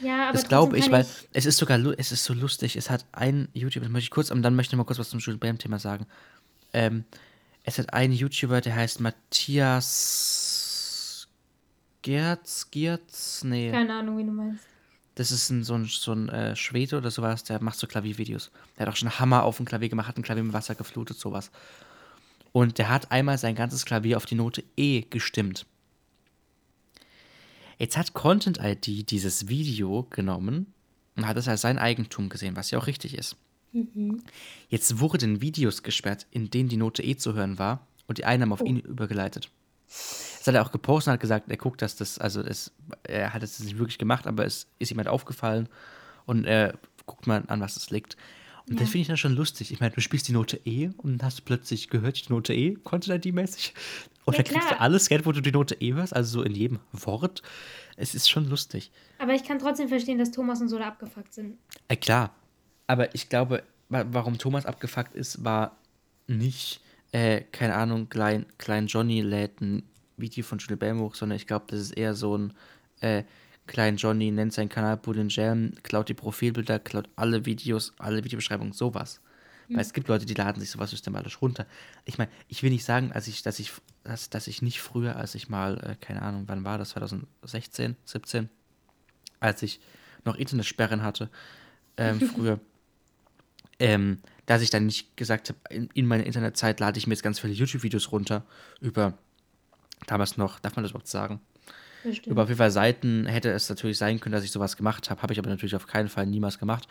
Ja, aber Das glaube ich, weil kann es ist sogar, es ist so lustig. Es hat ein YouTuber, das möchte ich kurz, und dann möchte ich mal kurz was zum Julian Bam-Thema sagen. Ähm, es hat einen YouTuber, der heißt Matthias Gerz, Gerz, nee, Keine Ahnung, wie du meinst. Das ist ein, so ein, so ein äh, Schwede oder sowas, der macht so Klaviervideos. Der hat auch schon Hammer auf dem Klavier gemacht, hat ein Klavier mit Wasser geflutet, sowas. Und der hat einmal sein ganzes Klavier auf die Note E gestimmt. Jetzt hat Content ID dieses Video genommen und hat es als sein Eigentum gesehen, was ja auch richtig ist. Jetzt wurden Videos gesperrt, in denen die Note E zu hören war und die Einnahmen auf ihn übergeleitet. Das hat er auch gepostet und hat gesagt, er guckt, dass das, also es, er hat es nicht wirklich gemacht, aber es ist jemand aufgefallen und er guckt mal an, was es liegt. Und das finde ich dann schon lustig. Ich meine, du spielst die Note E und dann hast du plötzlich gehört, die Note E, Content-ID-mäßig. Und Ja, dann kriegst du alles Geld, wo du die Note E hörst, also so in jedem Wort. Es ist schon lustig. Aber ich kann trotzdem verstehen, dass Thomas und so da abgefuckt sind. Äh, klar. Aber ich glaube, wa- warum Thomas abgefuckt ist, war nicht, äh, keine Ahnung, Klein, Klein Johnny lädt ein Video von Julie Bam hoch, sondern ich glaube, das ist eher so ein, äh, Klein Johnny nennt seinen Kanal Bullion Jam, klaut die Profilbilder, klaut alle Videos, alle Videobeschreibungen, sowas. Weil es gibt Leute, die laden sich sowas systematisch runter. Ich meine, ich will nicht sagen, als ich, dass ich, dass, dass ich nicht früher, als ich mal, äh, keine Ahnung, wann war das, 2016, 17, als ich noch Internetsperren hatte, ähm, *laughs* früher, ähm, dass ich dann nicht gesagt habe, in, in meiner Internetzeit lade ich mir jetzt ganz viele YouTube-Videos runter über damals noch, darf man das überhaupt sagen? Bestimmt. Über auf jeden Fall Seiten hätte es natürlich sein können, dass ich sowas gemacht habe. Habe ich aber natürlich auf keinen Fall niemals gemacht.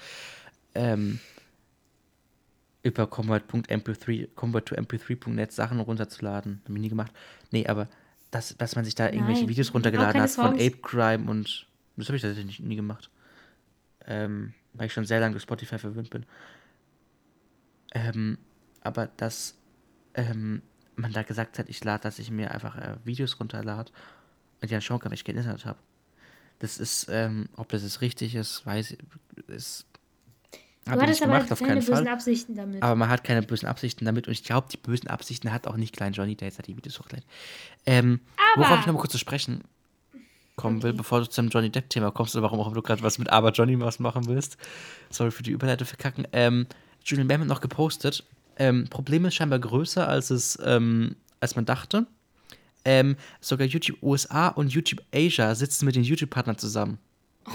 Ähm, über convert.mp3, convert to mp3.net Sachen runterzuladen. Habe ich nie gemacht. Nee, aber dass, dass man sich da irgendwelche Nein, Videos runtergeladen hat von. Ape Crime und das habe ich tatsächlich nie gemacht. Ähm, weil ich schon sehr lange Spotify verwöhnt bin. Ähm, aber dass ähm, man da gesagt hat, ich lade, dass ich mir einfach äh, Videos runterlade und dann schauen kann, ich kein Internet habe. Das ist, ähm, ob das jetzt richtig ist, weiß ich, ist, Du hattest aber auf keine bösen Fall. Absichten damit. Aber man hat keine bösen Absichten damit und ich glaube, die bösen Absichten hat auch nicht Klein Johnny, der jetzt hat die Videos hochlädt. Ähm, Aber- worauf ich noch mal kurz zu sprechen kommen will, Okay. bevor du zum Johnny Depp-Thema kommst oder warum auch du gerade was mit Aber Johnny was machen willst. Sorry für die Überleitung verkacken. Ähm, Julian Bam hat noch gepostet. Ähm, Problem ist scheinbar größer, als es, ähm, als man dachte. Ähm, sogar YouTube USA und YouTube Asia sitzen mit den YouTube-Partnern zusammen. *laughs*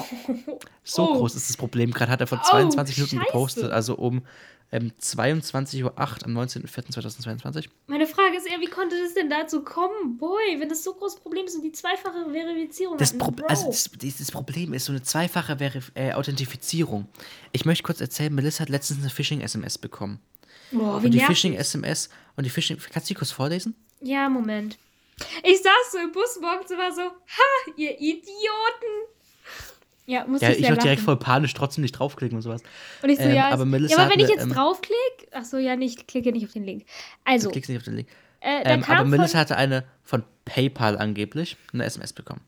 So Oh. groß ist das Problem. Gerade hat er vor Oh, 22 Minuten Scheiße. gepostet, also um ähm, 22.08 Uhr am 19.04.2022. Meine Frage ist eher, wie konnte das denn dazu kommen? Boy, wenn das so großes Problem ist und die zweifache Verifizierung Das, Pro also das, dieses Problem ist so eine zweifache Verif äh, Authentifizierung. Ich möchte kurz erzählen, Melissa hat letztens eine Phishing-SMS bekommen. Boah, Und die. Phishing-SMS und die Phishing. Kannst du die kurz vorlesen? Ja, Moment. Ich saß so im Bus morgens und war so, ha, ihr Idioten. Ja, muss Ja, ich ich sehr noch direkt lachen. voll panisch trotzdem nicht draufklicken und sowas. Und ich so, Ähm, ja, aber Melissa ja, aber wenn ich eine, jetzt ähm, draufklicke, ach so, ja, nicht, klicke nicht auf den Link. Also, Du klickst nicht auf den Link. äh, Ähm, aber Melissa hatte eine von PayPal angeblich eine SMS bekommen.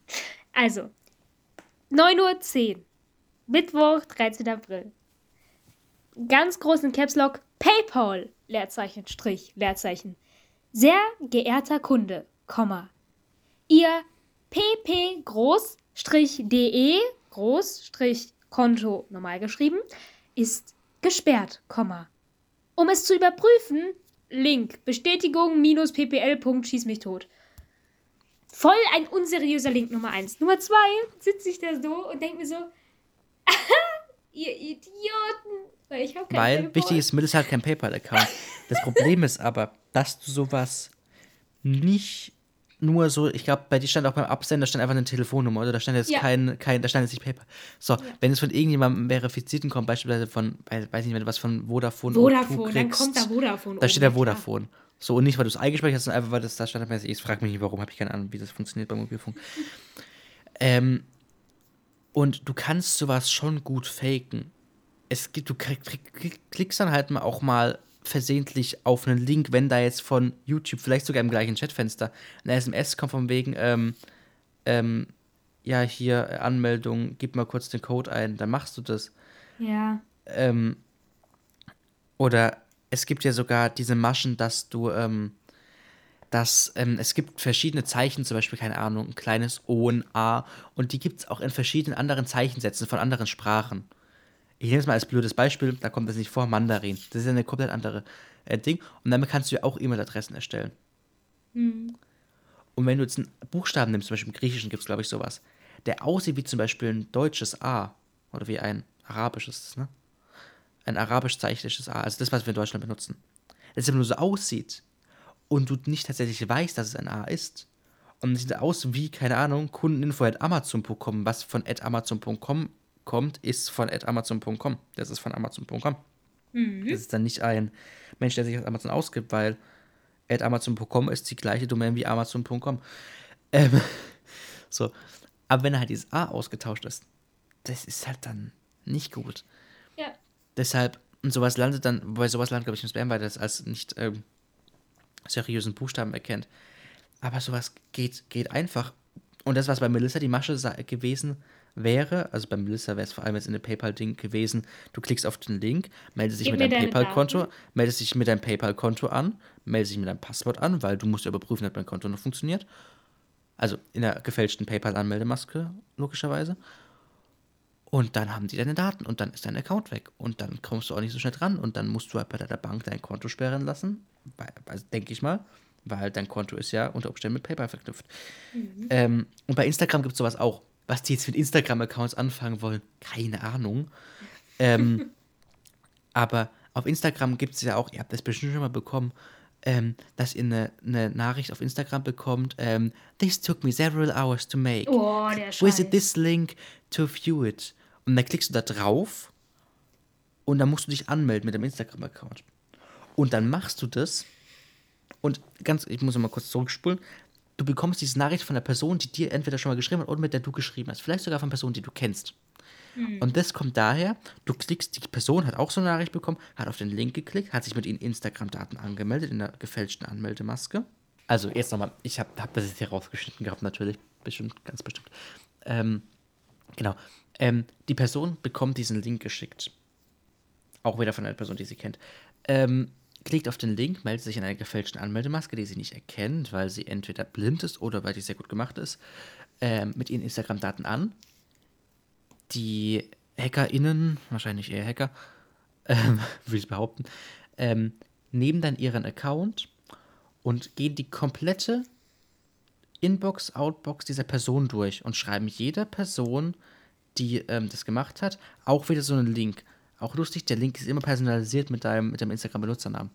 also, 9.10 Uhr, Mittwoch, 13. April. Ganz groß in Caps Lock, PayPal, Leerzeichen, Strich, Leerzeichen. Sehr geehrter Kunde, Komma. Ihr pp groß, Strich, de, groß, Strich, Konto, normal geschrieben, ist gesperrt, Komma. Um es zu überprüfen, Link, Bestätigung minus ppl. Schieß mich tot. Voll ein unseriöser Link Nummer eins. Nummer zwei sitze ich da so und denke mir so, *laughs* ihr Idioten. Weil ich habe kein Weil PayPal. wichtig ist, Melissa hat keinen PayPal-Account. Das Problem ist aber, dass du sowas nicht nur so, ich glaube, bei dir stand auch beim Absender stand einfach eine Telefonnummer, oder da stand jetzt Ja. kein, kein, da stand jetzt nicht PayPal. So, wenn es von irgendjemandem verifizierten kommt, beispielsweise von, weiß nicht, wenn du was von Vodafone, O2 Vodafone, dann kommt da Vodafone. Da steht da klar. Vodafone. So, und nicht, weil du es eingespeichert hast, sondern einfach, weil das da standardmäßig ist. Frag mich nicht, warum, habe ich keine Ahnung, wie das funktioniert beim Mobilfunk. *laughs* ähm, und du kannst sowas schon gut faken. Es gibt, du klick, klick, klickst dann halt mal auch mal versehentlich auf einen Link, wenn da jetzt von YouTube, vielleicht sogar im gleichen Chatfenster, eine SMS kommt von wegen, ähm, ähm, ja, hier, Anmeldung, gib mal kurz den Code ein, dann machst du das. Ja. Ähm, oder es gibt ja sogar diese Maschen, dass du, ähm, dass ähm, es gibt verschiedene Zeichen, zum Beispiel, keine Ahnung, ein kleines O, ein A, und die gibt es auch in verschiedenen anderen Zeichensätzen von anderen Sprachen. Ich nehme es mal als blödes Beispiel, da kommt das nicht vor, Mandarin. Das ist ja eine komplett andere äh, Ding. Und damit kannst du ja auch E-Mail-Adressen erstellen. Hm. Und wenn du jetzt einen Buchstaben nimmst, zum Beispiel im Griechischen gibt es, glaube ich, sowas, der aussieht wie zum Beispiel ein deutsches A oder wie ein arabisches, ne? Ein arabisch zeichnetes A, also das, was wir in Deutschland benutzen. Das immer nur so aussieht und du nicht tatsächlich weißt, dass es ein A ist. Und es sieht aus wie, keine Ahnung, Kundeninfo at amazon.com, was von at amazon.com kommt, ist von amazon.com. Das ist von amazon.com. Das ist dann nicht ein Mensch, der sich aus Amazon ausgibt, weil amazon.com ist die gleiche Domain wie amazon.com. Ähm, *laughs* so. Aber wenn halt dieses A ausgetauscht ist, das ist halt dann nicht gut. Ja. Deshalb, und sowas landet dann, wobei sowas landet, glaube ich, im Spam, weil das als nicht ähm, seriösen Buchstaben erkennt. Aber sowas geht, geht einfach. Und das, was bei Melissa die Masche gewesen wäre, also bei Melissa wäre es vor allem jetzt in dem PayPal-Ding gewesen, du klickst auf den Link, meldest dich Gib mit deinem deine PayPal-Konto, meldest dich mit deinem PayPal-Konto an, meldest dich mit deinem Passwort an, weil du musst ja überprüfen, ob dein Konto noch funktioniert. Also in der gefälschten PayPal-Anmeldemaske, logischerweise. Und dann haben die deine Daten und dann ist dein Account weg. Und dann kommst du auch nicht so schnell dran und dann musst du halt bei deiner Bank dein Konto sperren lassen. Also, denke ich mal. Weil dein Konto ist ja unter Umständen mit PayPal verknüpft. Ähm, und bei Instagram gibt es sowas auch. Was die jetzt mit Instagram-Accounts anfangen wollen, keine Ahnung. Ähm, *laughs* aber auf Instagram gibt es ja auch, ihr habt das bestimmt schon mal bekommen, ähm, dass ihr eine, eine Nachricht auf Instagram bekommt. Ähm, This took me several hours to make. Oh, der Scheiß. Visit this link to view it. Und dann klickst du da drauf und dann musst du dich anmelden mit dem Instagram-Account. Und dann machst du das und ganz, ich muss mal kurz zurückspulen. Du bekommst diese Nachricht von der Person, die dir entweder schon mal geschrieben hat oder mit der du geschrieben hast. Vielleicht sogar von Personen, die du kennst. Und das kommt daher, du klickst, die Person hat auch so eine Nachricht bekommen, hat auf den Link geklickt, hat sich mit ihren Instagram-Daten angemeldet in der gefälschten Anmeldemaske. Also jetzt nochmal, ich habe hab das jetzt hier rausgeschnitten gehabt, natürlich. Bestimmt, ganz bestimmt. Ähm, genau. Ähm, die Person bekommt diesen Link geschickt. Auch wieder von einer Person, die sie kennt. Ähm, klickt auf den Link, meldet sich in einer gefälschten Anmeldemaske, die sie nicht erkennt, weil sie entweder blind ist oder weil die sehr gut gemacht ist, ähm, mit ihren Instagram-Daten an. Die HackerInnen, wahrscheinlich eher Hacker, *laughs* ähm, würde ich behaupten, ähm, nehmen dann ihren Account und gehen die komplette Inbox, Outbox dieser Person durch und schreiben jeder Person, die ähm, das gemacht hat, auch wieder so einen Link. Auch lustig, der Link ist immer personalisiert mit deinem, mit deinem Instagram-Benutzernamen.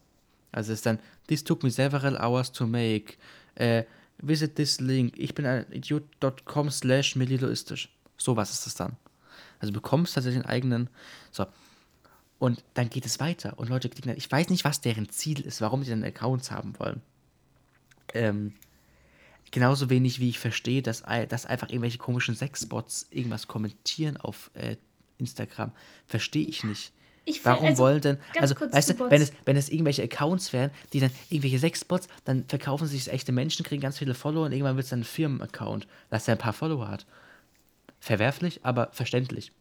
Also es ist dann, this took me several hours to make. Äh, visit this link. Ich bin ein idiot.com slash milliloistisch. Sowas ist es dann. Also du bekommst tatsächlich einen eigenen. So. Und dann geht es weiter. Und Leute klicken dann. Ich weiß nicht, was deren Ziel ist, warum die dann Accounts haben wollen. Ähm, genauso wenig wie ich verstehe, dass, dass einfach irgendwelche komischen Sexbots irgendwas kommentieren auf äh, Instagram. Verstehe ich nicht. Ich Warum also, wollen denn, also weißt du, Bots. wenn es, wenn es irgendwelche Accounts wären, die dann irgendwelche Sexbots, dann verkaufen sich echte Menschen, kriegen ganz viele Follower und irgendwann wird es dann ein Firmenaccount, dass der ein paar Follower hat. Verwerflich, aber verständlich.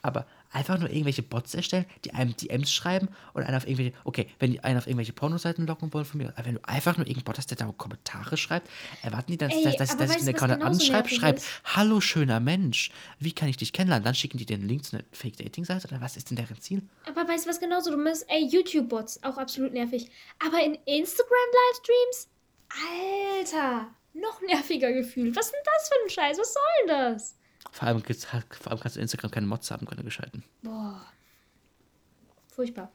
Aber einfach nur irgendwelche Bots erstellen, die einem DMs schreiben und einen auf irgendwelche, okay, wenn die einen auf irgendwelche Pornoseiten locken wollen von mir, aber wenn du einfach nur irgendeinen Bot hast, der da Kommentare schreibt, erwarten die dann, Ey, dass, dass, dass ich den Account anschreibe, schreibe, hallo schöner Mensch, wie kann ich dich kennenlernen? Dann schicken die den Link zu einer Fake-Dating-Seite oder was ist denn deren Ziel? Aber weißt du, was genauso dumm ist? Ey, YouTube-Bots, auch absolut nervig. Aber in Instagram-Livestreams? Alter, noch nerviger gefühlt. Was ist denn das für ein Scheiß? Was soll denn das? Vor allem, gibt's- vor allem kannst du Instagram keine Mods haben, können geschalten. Boah. Furchtbar.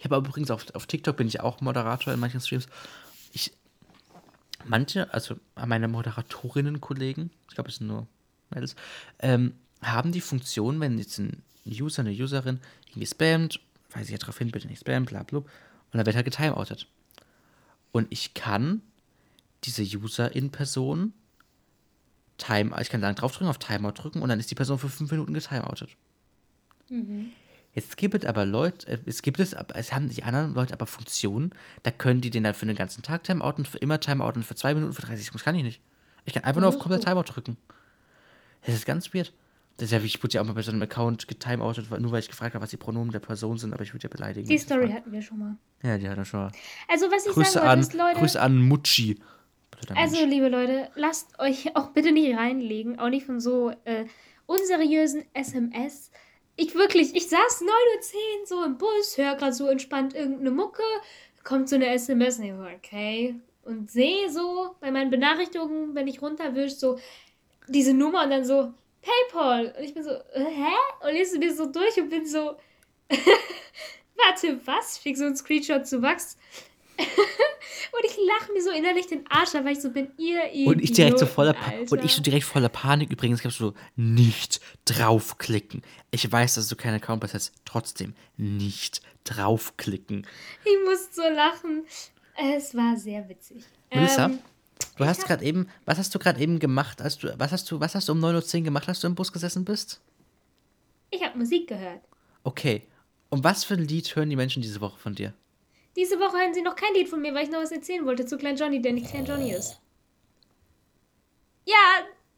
Ich habe übrigens auf, auf TikTok bin ich auch Moderator in manchen Streams. Ich, manche, also meine Moderatorinnen-Kollegen, ich glaube, es sind nur Mädels, ähm, haben die Funktion, wenn jetzt ein User, eine Userin irgendwie spammt, weise ich ja darauf hin, bitte nicht spammen, bla bla, und dann wird halt getimeoutet. Und ich kann diese User-in-Person Time, ich kann dann draufdrücken, auf Timeout drücken und dann ist die Person für fünf Minuten getimeoutet. Jetzt gibt es aber Leute, äh, es gibt es, aber es haben die anderen Leute aber Funktionen, da können die den dann für den ganzen Tag timeouten, für immer timeouten, für zwei Minuten, für 30 Sekunden. Das kann ich nicht. Ich kann einfach nur auf komplett Timeout drücken. Das ist ganz weird. Das ist ja, wie ich wurde ja auch mal bei so einem Account getimeoutet, nur weil ich gefragt habe, was die Pronomen der Person sind, aber ich würde ja beleidigen. Die Story hatten wir schon mal. Ja, die hat er schon mal. Also, was ich Grüße sagen wollte, an, ist, Leute. Grüße an Mucci. Also, liebe Leute, lasst euch auch bitte nicht reinlegen, auch nicht von so äh, unseriösen SMS. Ich wirklich, ich saß 9.10 Uhr so im Bus, höre gerade so entspannt irgendeine Mucke, kommt so eine SMS und ich so, okay. Und sehe so bei meinen Benachrichtigungen, wenn ich runterwisch, so diese Nummer und dann so PayPal. Und ich bin so, äh, hä? Und lese mir so durch und bin so, *laughs* warte, was? Schick so einen Screenshot zu Max. Und ich lache mir so innerlich den Arsch ab, weil ich so bin, ihr Idioten, Und ich direkt so voller pa Alter. und ich so direkt voller Panik. Übrigens gab's so nicht draufklicken. Ich weiß, dass du keinen Account hast, trotzdem nicht draufklicken. Ich muss so lachen. Es war sehr witzig. Melissa, Ähm, du hast gerade eben, was hast du gerade eben gemacht, als du, was hast du, was hast du um 9.10 Uhr gemacht, als du im Bus gesessen bist? ich habe Musik gehört. Okay. Und was für ein Lied hören die Menschen diese Woche von dir? Diese Woche hören sie noch kein Lied von mir, weil ich noch was erzählen wollte zu Klein Johnny, der nicht Klein Johnny ist. Ja,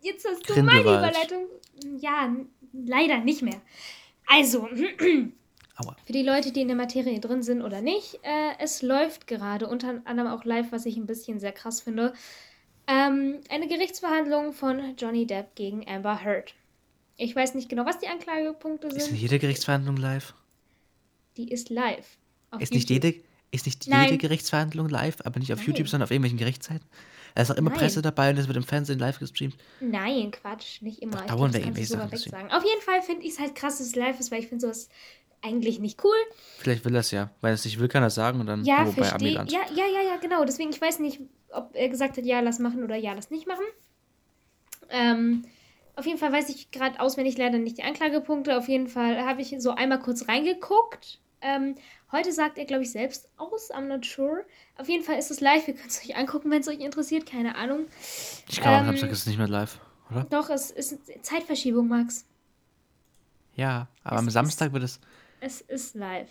jetzt hast du meine. Überleitung. Ja, leider nicht mehr. Also, *clears throat* für die Leute, die in der Materie drin sind oder nicht, äh, es läuft gerade, unter anderem auch live, was ich ein bisschen sehr krass finde, ähm, eine Gerichtsverhandlung von Johnny Depp gegen Amber Heard. Ich weiß nicht genau, was die Anklagepunkte Ist sind. nicht jede Gerichtsverhandlung live? Die ist live. Ist nicht YouTube. jede, ist nicht Nein. jede Gerichtsverhandlung live, aber nicht auf Nein. YouTube, sondern auf irgendwelchen Gerichtszeiten? Da ist auch immer Nein. Presse dabei und es wird im Fernsehen live gestreamt. Nein, Quatsch, nicht immer. Doch, Ich das irgendwelche kannst du sogar Sachen, wegsagen. Auf jeden Fall finde ich es halt krass, dass es live ist, weil ich finde sowas eigentlich nicht cool. Vielleicht will er es ja. Weil es nicht will, kann er sagen und dann Ja, wobei verstehe. Amiland. Ja, ja, ja, ja, genau. Deswegen, ich weiß nicht, ob er gesagt hat, ja, lass machen oder ja, lass nicht machen. Ähm, auf jeden Fall weiß ich gerade auswendig leider nicht die Anklagepunkte. Auf jeden Fall habe ich so einmal kurz reingeguckt. Ähm, heute sagt er, glaube ich, selbst aus. I'm not sure. Auf jeden Fall ist es live. Ihr könnt es euch angucken, wenn es euch interessiert. Keine Ahnung. Ich glaube, am Ähm, Samstag ist es nicht mehr live, oder? Doch, es ist Zeitverschiebung, Max. Ja, aber Es am ist- Samstag wird es. Es ist live.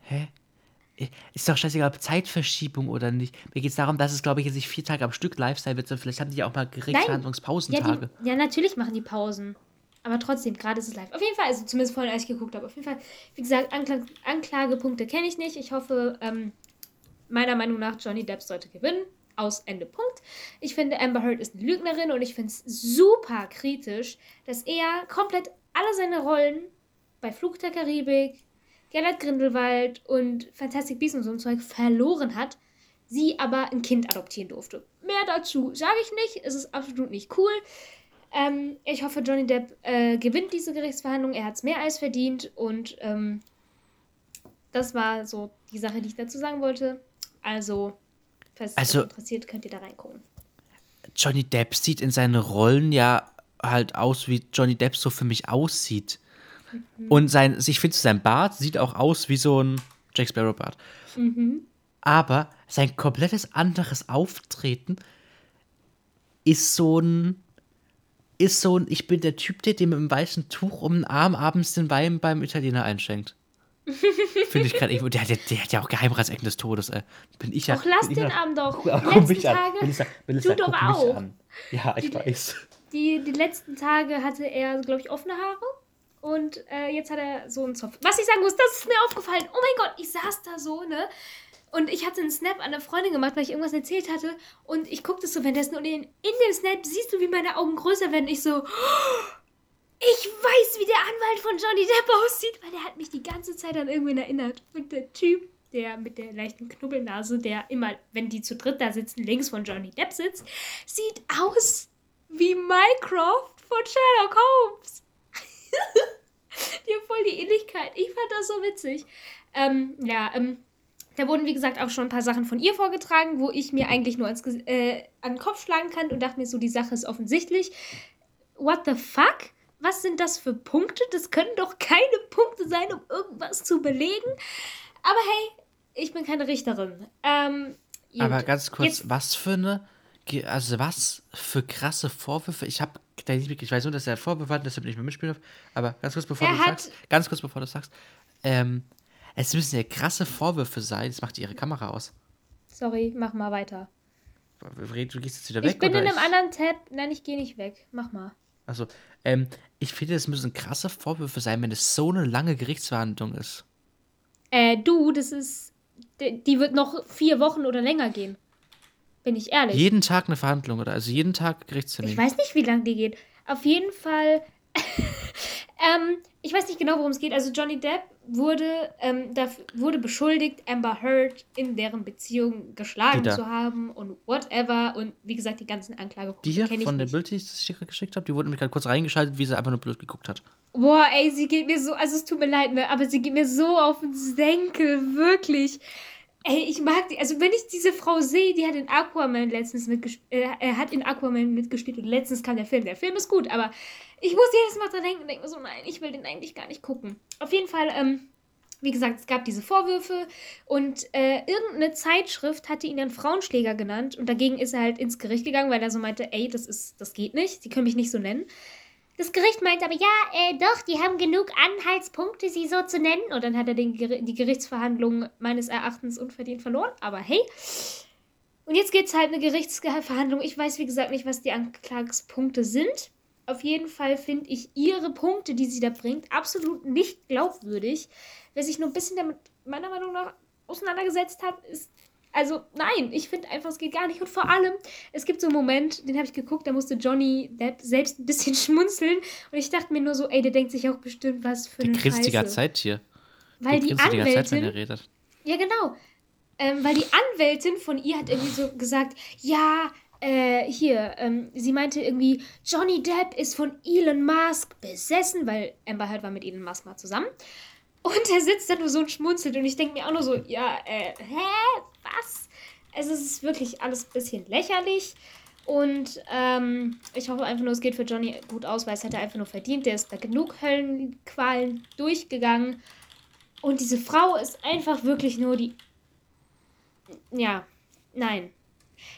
Hä? Ist doch scheißegal, ob Zeitverschiebung oder nicht. Mir geht es darum, dass es, glaube ich, jetzt nicht vier Tage am Stück live sein wird, sondern vielleicht haben die ja auch mal Ja, Gerichtsverhandlungspausentage. die, ja, natürlich machen die Pausen. Aber trotzdem, gerade ist es live. Auf jeden Fall, also zumindest vorhin, als ich geguckt habe. Auf jeden Fall, wie gesagt, Ankla Anklagepunkte kenne ich nicht. Ich hoffe, ähm, meiner Meinung nach, Johnny Depp sollte gewinnen. Aus Ende Punkt. Ich finde, Amber Heard ist eine Lügnerin und ich finde es super kritisch, dass er komplett alle seine Rollen bei Flug der Karibik, Gellert Grindelwald und Fantastic Beasts und so ein Zeug verloren hat, sie aber ein Kind adoptieren durfte. Mehr dazu sage ich nicht, es ist absolut nicht cool. Ähm, ich hoffe, Johnny Depp äh, gewinnt diese Gerichtsverhandlung. Er hat es mehr als verdient und ähm, das war so die Sache, die ich dazu sagen wollte. Also, falls es Also- euch interessiert, könnt ihr da reingucken. Johnny Depp sieht in seinen Rollen ja halt aus, wie Johnny Depp so für mich aussieht. Und sein, ich finde, sein Bart sieht auch aus wie so ein Jack Sparrow Bart. Aber sein komplettes anderes Auftreten ist so ein, ist so ein, ich bin der Typ, der dir mit einem weißen Tuch um den Arm abends den Wein beim Italiener einschenkt. *laughs* Finde ich gerade, der, der, der hat ja auch Geheimratsecken des Todes, ey. Bin ich ja. Doch, lass den ja- Abend doch. *laughs* Die guck mich an. Tage, Melissa, Melissa, du doch auch. an. Ja, ich Die- weiß. Die, die letzten Tage hatte er, glaube ich, offene Haare. Und äh, jetzt hat er so einen Zopf. Was ich sagen muss, das ist mir aufgefallen. Oh mein Gott, ich saß da so, ne? Und ich hatte einen Snap an eine Freundin gemacht, weil ich irgendwas erzählt hatte. Und ich guckte so währenddessen. Und in, in dem Snap siehst du, wie meine Augen größer werden. Ich so, "Oh, ich weiß, wie der Anwalt von Johnny Depp aussieht, weil der hat mich die ganze Zeit an irgendwen erinnert. Und der Typ, der mit der leichten Knubbelnase, der immer, wenn die zu dritt da sitzen, links von Johnny Depp sitzt, sieht aus wie Mycroft von Sherlock Holmes. *laughs* die haben voll die Ähnlichkeit. Ich fand das so witzig. Ähm, ja, ähm, da wurden, wie gesagt, auch schon ein paar Sachen von ihr vorgetragen, wo ich mir eigentlich nur ans, äh, an den Kopf schlagen kann und dachte mir so, die Sache ist offensichtlich. What the fuck? Was sind das für Punkte? Das können doch keine Punkte sein, um irgendwas zu belegen. Aber hey, ich bin keine Richterin. Ähm. Aber ganz kurz, Jetzt- was für eine, also was für krasse Vorwürfe. Ich habe, ich weiß nur, dass er Vorwürfe hat, deshalb nicht mehr mitspielen darf. Aber ganz kurz, bevor Er du sagst, ganz kurz, bevor du sagst, ähm, es müssen ja krasse Vorwürfe sein. Jetzt macht ihre Kamera aus. Sorry, mach mal weiter. Du gehst jetzt wieder weg Ich bin in einem anderen Tab. Nein, ich gehe nicht weg. Mach mal. Also, ähm, ich finde, es müssen krasse Vorwürfe sein, wenn es so eine lange Gerichtsverhandlung ist. Äh, du, das ist. Die, die wird noch vier Wochen oder länger gehen. Bin ich ehrlich. Jeden Tag eine Verhandlung oder also jeden Tag Gerichtstermin. ich weiß nicht, wie lange die geht. Auf jeden Fall. *laughs* ähm, ich weiß nicht genau, worum es geht. Also Johnny Depp wurde, ähm, daf- wurde beschuldigt, Amber Heard in deren Beziehung geschlagen zu haben und whatever. Und wie gesagt, die ganzen Anklagepunkte Die hier von der. Bild, die ich gerade geschickt habe, die wurde nämlich gerade kurz reingeschaltet, wie sie einfach nur blöd geguckt hat. Boah, ey, sie geht mir so, also es tut mir leid, ne, aber sie geht mir so auf den Senkel, wirklich. Ey, ich mag die, also wenn ich diese Frau sehe, die hat in Aquaman letztens mitgespielt, äh, er hat in Aquaman mitgespielt und letztens kam der Film. Der Film ist gut, aber ich muss jedes Mal dran denken und denke mir so, nein, ich will den eigentlich gar nicht gucken. Auf jeden Fall, ähm, wie gesagt, es gab diese Vorwürfe und äh, irgendeine Zeitschrift hatte ihn dann Frauenschläger genannt und dagegen ist er halt ins Gericht gegangen, weil er so meinte, ey, das ist, das geht nicht, sie können mich nicht so nennen. Das Gericht meint aber, ja, äh, doch, die haben genug Anhaltspunkte, sie so zu nennen. Und dann hat er den, die Gerichtsverhandlung meines Erachtens unverdient verloren. Aber hey. Und jetzt geht es halt eine Gerichtsverhandlung. Ich weiß, wie gesagt, nicht, was die Anklagspunkte sind. Auf jeden Fall finde ich ihre Punkte, die sie da bringt, absolut nicht glaubwürdig. Wer sich nur ein bisschen damit, meiner Meinung nach, auseinandergesetzt hat, ist. Also, nein, ich finde einfach, es geht gar nicht. Und vor allem, es gibt so einen Moment, den habe ich geguckt, da musste Johnny Depp selbst ein bisschen *laughs* schmunzeln. Und ich dachte mir nur so, ey, der denkt sich auch bestimmt was für die Scheiße. ganze Zeit hier. Weil die die ganze Zeit, wenn Anwältin, er redet. ja, genau. Ähm, weil die Anwältin von ihr hat irgendwie so gesagt, ja, äh, hier, ähm, sie meinte irgendwie, Johnny Depp ist von Elon Musk besessen, weil Amber Heard war mit Elon Musk mal zusammen. Und er sitzt da nur so und schmunzelt und ich denke mir auch nur so, ja, äh, hä, was? Also es ist wirklich alles ein bisschen lächerlich. Und ähm, ich hoffe einfach nur, es geht für Johnny gut aus, weil es hat er einfach nur verdient. Der ist da genug Höllenqualen durchgegangen. Und diese Frau ist einfach wirklich nur die. Ja, nein.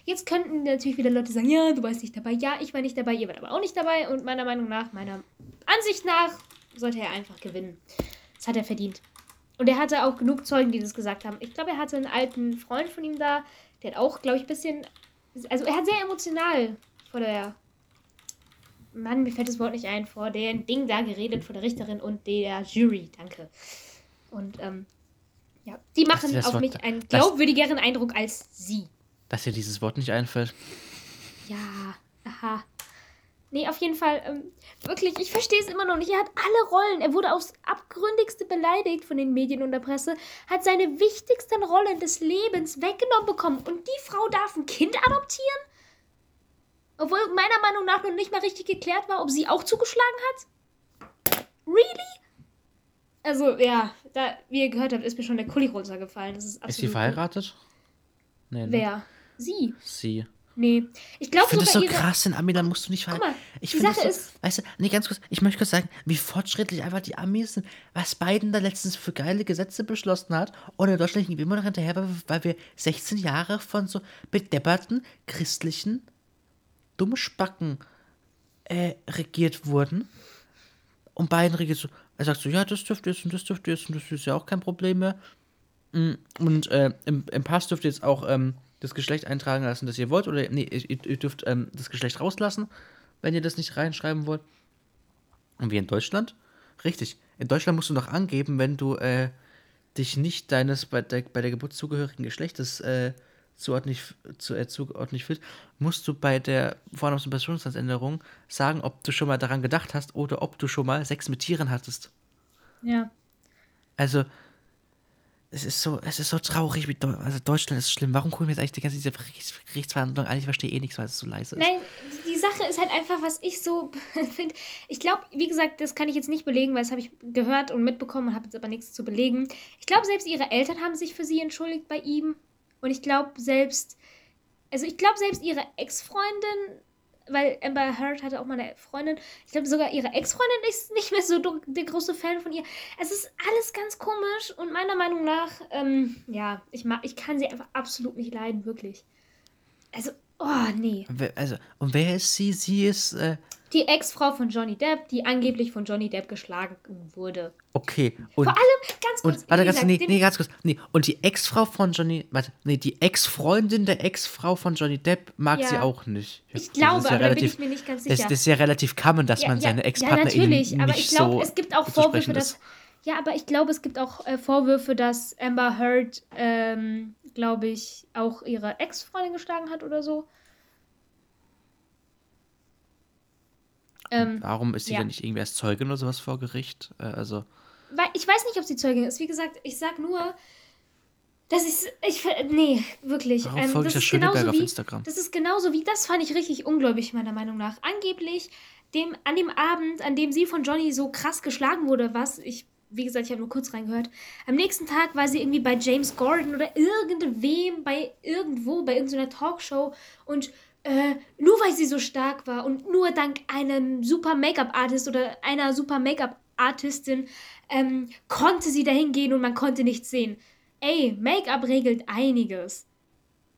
Jetzt könnten natürlich wieder Leute sagen, ja, du warst nicht dabei. Ja, ich war nicht dabei, ihr wart aber auch nicht dabei. Und meiner Meinung nach, meiner Ansicht nach, sollte er einfach gewinnen. Das hat er verdient. Und er hatte auch genug Zeugen, die das gesagt haben. Ich glaube, er hatte einen alten Freund von ihm da, der hat auch, glaube ich, ein bisschen. Also, er hat sehr emotional vor der Mann, mir fällt das Wort nicht ein, vor dem Ding da geredet, vor der Richterin und der Jury. Danke. Und ähm, ja, die machen auf Wort- mich einen glaubwürdigeren Eindruck als sie. Dass dir dieses Wort nicht einfällt. Ja, aha. Nee, auf jeden Fall, ähm, wirklich, ich verstehe es immer noch nicht. Er hat alle Rollen. Er wurde aufs Abgründigste beleidigt von den Medien und der Presse, hat seine wichtigsten Rollen des Lebens weggenommen bekommen. Und die Frau darf ein Kind adoptieren? Obwohl meiner Meinung nach noch nicht mal richtig geklärt war, ob sie auch zugeschlagen hat? Really? Also, ja, da, wie ihr gehört habt, ist mir schon der Kuli runtergefallen. Das ist absolut. Ist sie verheiratet? Nee, ne? Wer? Sie. Sie. Nee. Ich Ich glaube finde sogar das so krass, in Ami, da musst du nicht verheiratet. mal, Ich die finde Sache so, ist- weißt du, nee, ganz kurz, ich möchte kurz sagen, wie fortschrittlich einfach die Amis sind, was Biden da letztens für geile Gesetze beschlossen hat und in Deutschland liegen wir immer noch hinterher, weil wir- weil wir 16 Jahre von so bedepperten, christlichen Dummspacken äh, regiert wurden. Und Biden regiert so, er sagt so, ja, das dürft ihr jetzt und das dürft ihr jetzt und das ist ja auch kein Problem mehr. Mm, Und äh, im, im Pass dürft ihr jetzt auch ähm, das Geschlecht eintragen lassen, das ihr wollt. Oder nee, ihr, ihr dürft ähm, das Geschlecht rauslassen, wenn ihr das nicht reinschreiben wollt. Und wie in Deutschland? Richtig. In Deutschland musst du noch angeben, wenn du äh, dich nicht deines bei der, bei der Geburt zugehörigen Geschlechtes äh, zuordentlich, zu, äh, zuordentlich fühlst, musst du bei der Vornamens- und Personenstandsänderung sagen, ob du schon mal daran gedacht hast oder ob du schon mal Sex mit Tieren hattest. Ja. Also, es ist so, es ist so traurig. Wie Deu also, Deutschland ist schlimm. Warum gucken wir jetzt eigentlich die ganze diese Gerichts Gerichtsverhandlung an? Ich verstehe eh nichts, weil es so leise ist. Nein, die Sache ist halt einfach, was ich so *laughs* finde. Ich glaube, wie gesagt, das kann ich jetzt nicht belegen, weil das habe ich gehört und mitbekommen, habe jetzt aber nichts zu belegen. Ich glaube, selbst ihre Eltern haben sich für sie entschuldigt bei ihm. Und ich glaube, selbst, also ich glaube, selbst ihre Ex-Freundin, weil Amber Heard hatte auch mal eine Freundin, ich glaube, sogar ihre Ex-Freundin ist nicht mehr so der große Fan von ihr. Es ist alles ganz komisch und meiner Meinung nach, ähm, ja, ich, mag, ich kann sie einfach absolut nicht leiden, wirklich. Also, oh, nee. Also, und wer ist sie? Sie ist, äh, Die Ex-Frau von Johnny Depp, die angeblich von Johnny Depp geschlagen wurde. okay. Und, Vor allem, ganz kurz, und warte, ganz, nee, nee, ganz kurz. Nee, und die Ex-Frau von Johnny, warte, nee, die Ex-Freundin der Ex-Frau von Johnny Depp mag Ja. sie auch nicht. Ich Das glaube, ja aber da bin relativ, ich mir nicht ganz Das, sicher. das ist ja relativ common, dass man seine Ex-Partner Ja, natürlich, nicht aber ich glaube, so es gibt auch Vorwürfe, dass. Ja, aber ich glaube, es gibt auch äh, Vorwürfe, dass Amber Heard, ähm, glaube ich, auch ihre Ex-Freundin geschlagen hat oder so. Ähm, Warum ist sie ja. denn nicht irgendwie als Zeugin oder sowas vor Gericht? Äh, also, Weil ich weiß nicht, ob sie Zeugin ist. Wie gesagt, ich sag nur, das ist. Ich, nee, wirklich. warum ähm, folge ich das der ist genauso Schöneberger auf wie, Instagram? Das ist genauso wie, das fand ich richtig ungläubig, meiner Meinung nach. Angeblich, dem, an dem Abend, an dem sie von Johnny so krass geschlagen wurde, was ich, wie gesagt, ich habe nur kurz reingehört. Am nächsten Tag war sie irgendwie bei James Gordon oder irgendwem, bei irgendwo, bei irgendeiner Talkshow und äh, nur weil sie so stark war und nur dank einem super Make-up-Artist oder einer super Make-up-Artistin ähm, konnte sie dahin gehen und man konnte nichts sehen. Ey, Make-up regelt einiges.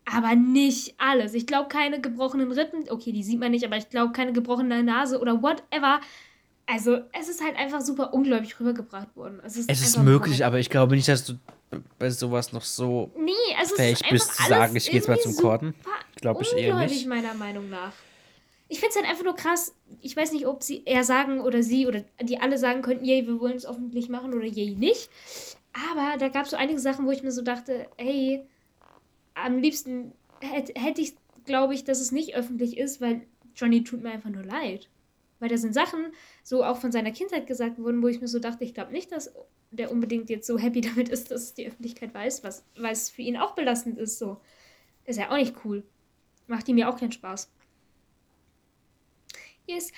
Aber nicht alles. Ich glaube, keine gebrochenen Rippen. Okay, die sieht man nicht, aber ich glaube, keine gebrochene Nase oder whatever. Also, es ist halt einfach super ungläubig rübergebracht worden. Es ist, Es ist möglich, aber ich glaube nicht, dass du bei sowas noch so Nee, also es fähig ist bist zu sagen, ich gehe jetzt mal zum super Glaube ich eher nicht. meiner Meinung nach. Ich finde es halt einfach nur krass. Ich weiß nicht, ob sie er sagen oder sie oder die alle sagen könnten, yay, wir wollen es öffentlich machen oder yay, nicht. Aber da gab es so einige Sachen, wo ich mir so dachte, hey, am liebsten hätte hätt ich, glaube ich, dass es nicht öffentlich ist, weil Johnny tut mir einfach nur leid. Weil da sind Sachen, so auch von seiner Kindheit gesagt wurden, wo ich mir so dachte, ich glaube nicht, dass der unbedingt jetzt so happy *laughs* damit ist, dass die Öffentlichkeit weiß, was, weil es für ihn auch belastend ist. So. Ist ja auch nicht cool. Macht ihm ja auch keinen Spaß. Yes.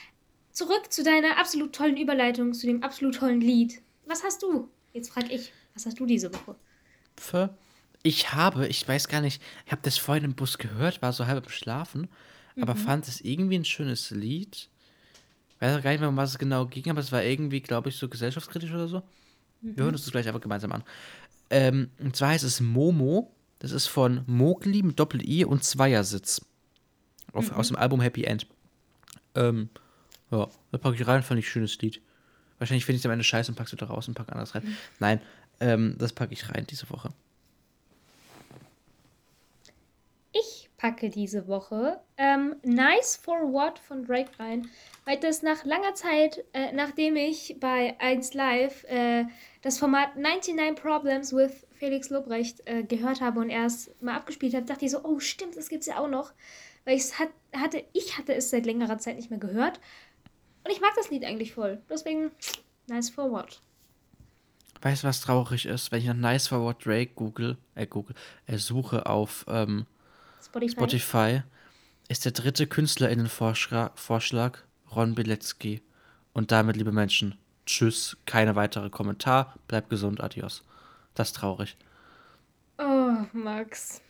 Zurück zu deiner absolut tollen Überleitung, zu dem absolut tollen Lied. Was hast du? Jetzt frag ich, was hast du diese Woche? Für ich habe, ich weiß gar nicht, ich habe das vorhin im Bus gehört, war so halb im Schlafen, aber Mhm. fand es irgendwie ein schönes Lied. Weiß auch gar nicht mehr, um was es genau ging, aber es war irgendwie, glaube ich, so gesellschaftskritisch oder so. Mhm. Wir hören uns das gleich einfach gemeinsam an. Ähm, und zwar heißt es Momo. Das ist von Mowgli mit Doppel-I und Zweiersitz. Auf, Mhm. Aus dem Album Happy End. Ähm, ja, da packe ich rein, fand ich schönes Lied. Wahrscheinlich finde ich es am Ende scheiße und pack's wieder raus und pack anderes Mhm. rein. Nein, ähm, das packe ich rein diese Woche. Ich packe diese Woche ähm, Nice for What von Drake rein, weil das nach langer Zeit, äh, nachdem ich bei 1 Live äh, das Format 99 Problems with Felix Lobrecht äh, gehört habe und erst mal abgespielt habe, dachte ich so, oh stimmt, das gibt's ja auch noch. Weil ich's hat, hatte, ich hatte es seit längerer Zeit nicht mehr gehört. Und ich mag das Lied eigentlich voll. Deswegen, nice for what. Weißt du, was traurig ist? Wenn ich nach Nice for What Drake google, äh, google, äh, suche auf ähm, Spotify. Spotify, ist der dritte KünstlerInnen-Vorschlag Ron Bilecki. Und damit, liebe Menschen, tschüss, keine weitere Kommentar, bleibt gesund, adios. Das ist traurig. Oh, Max.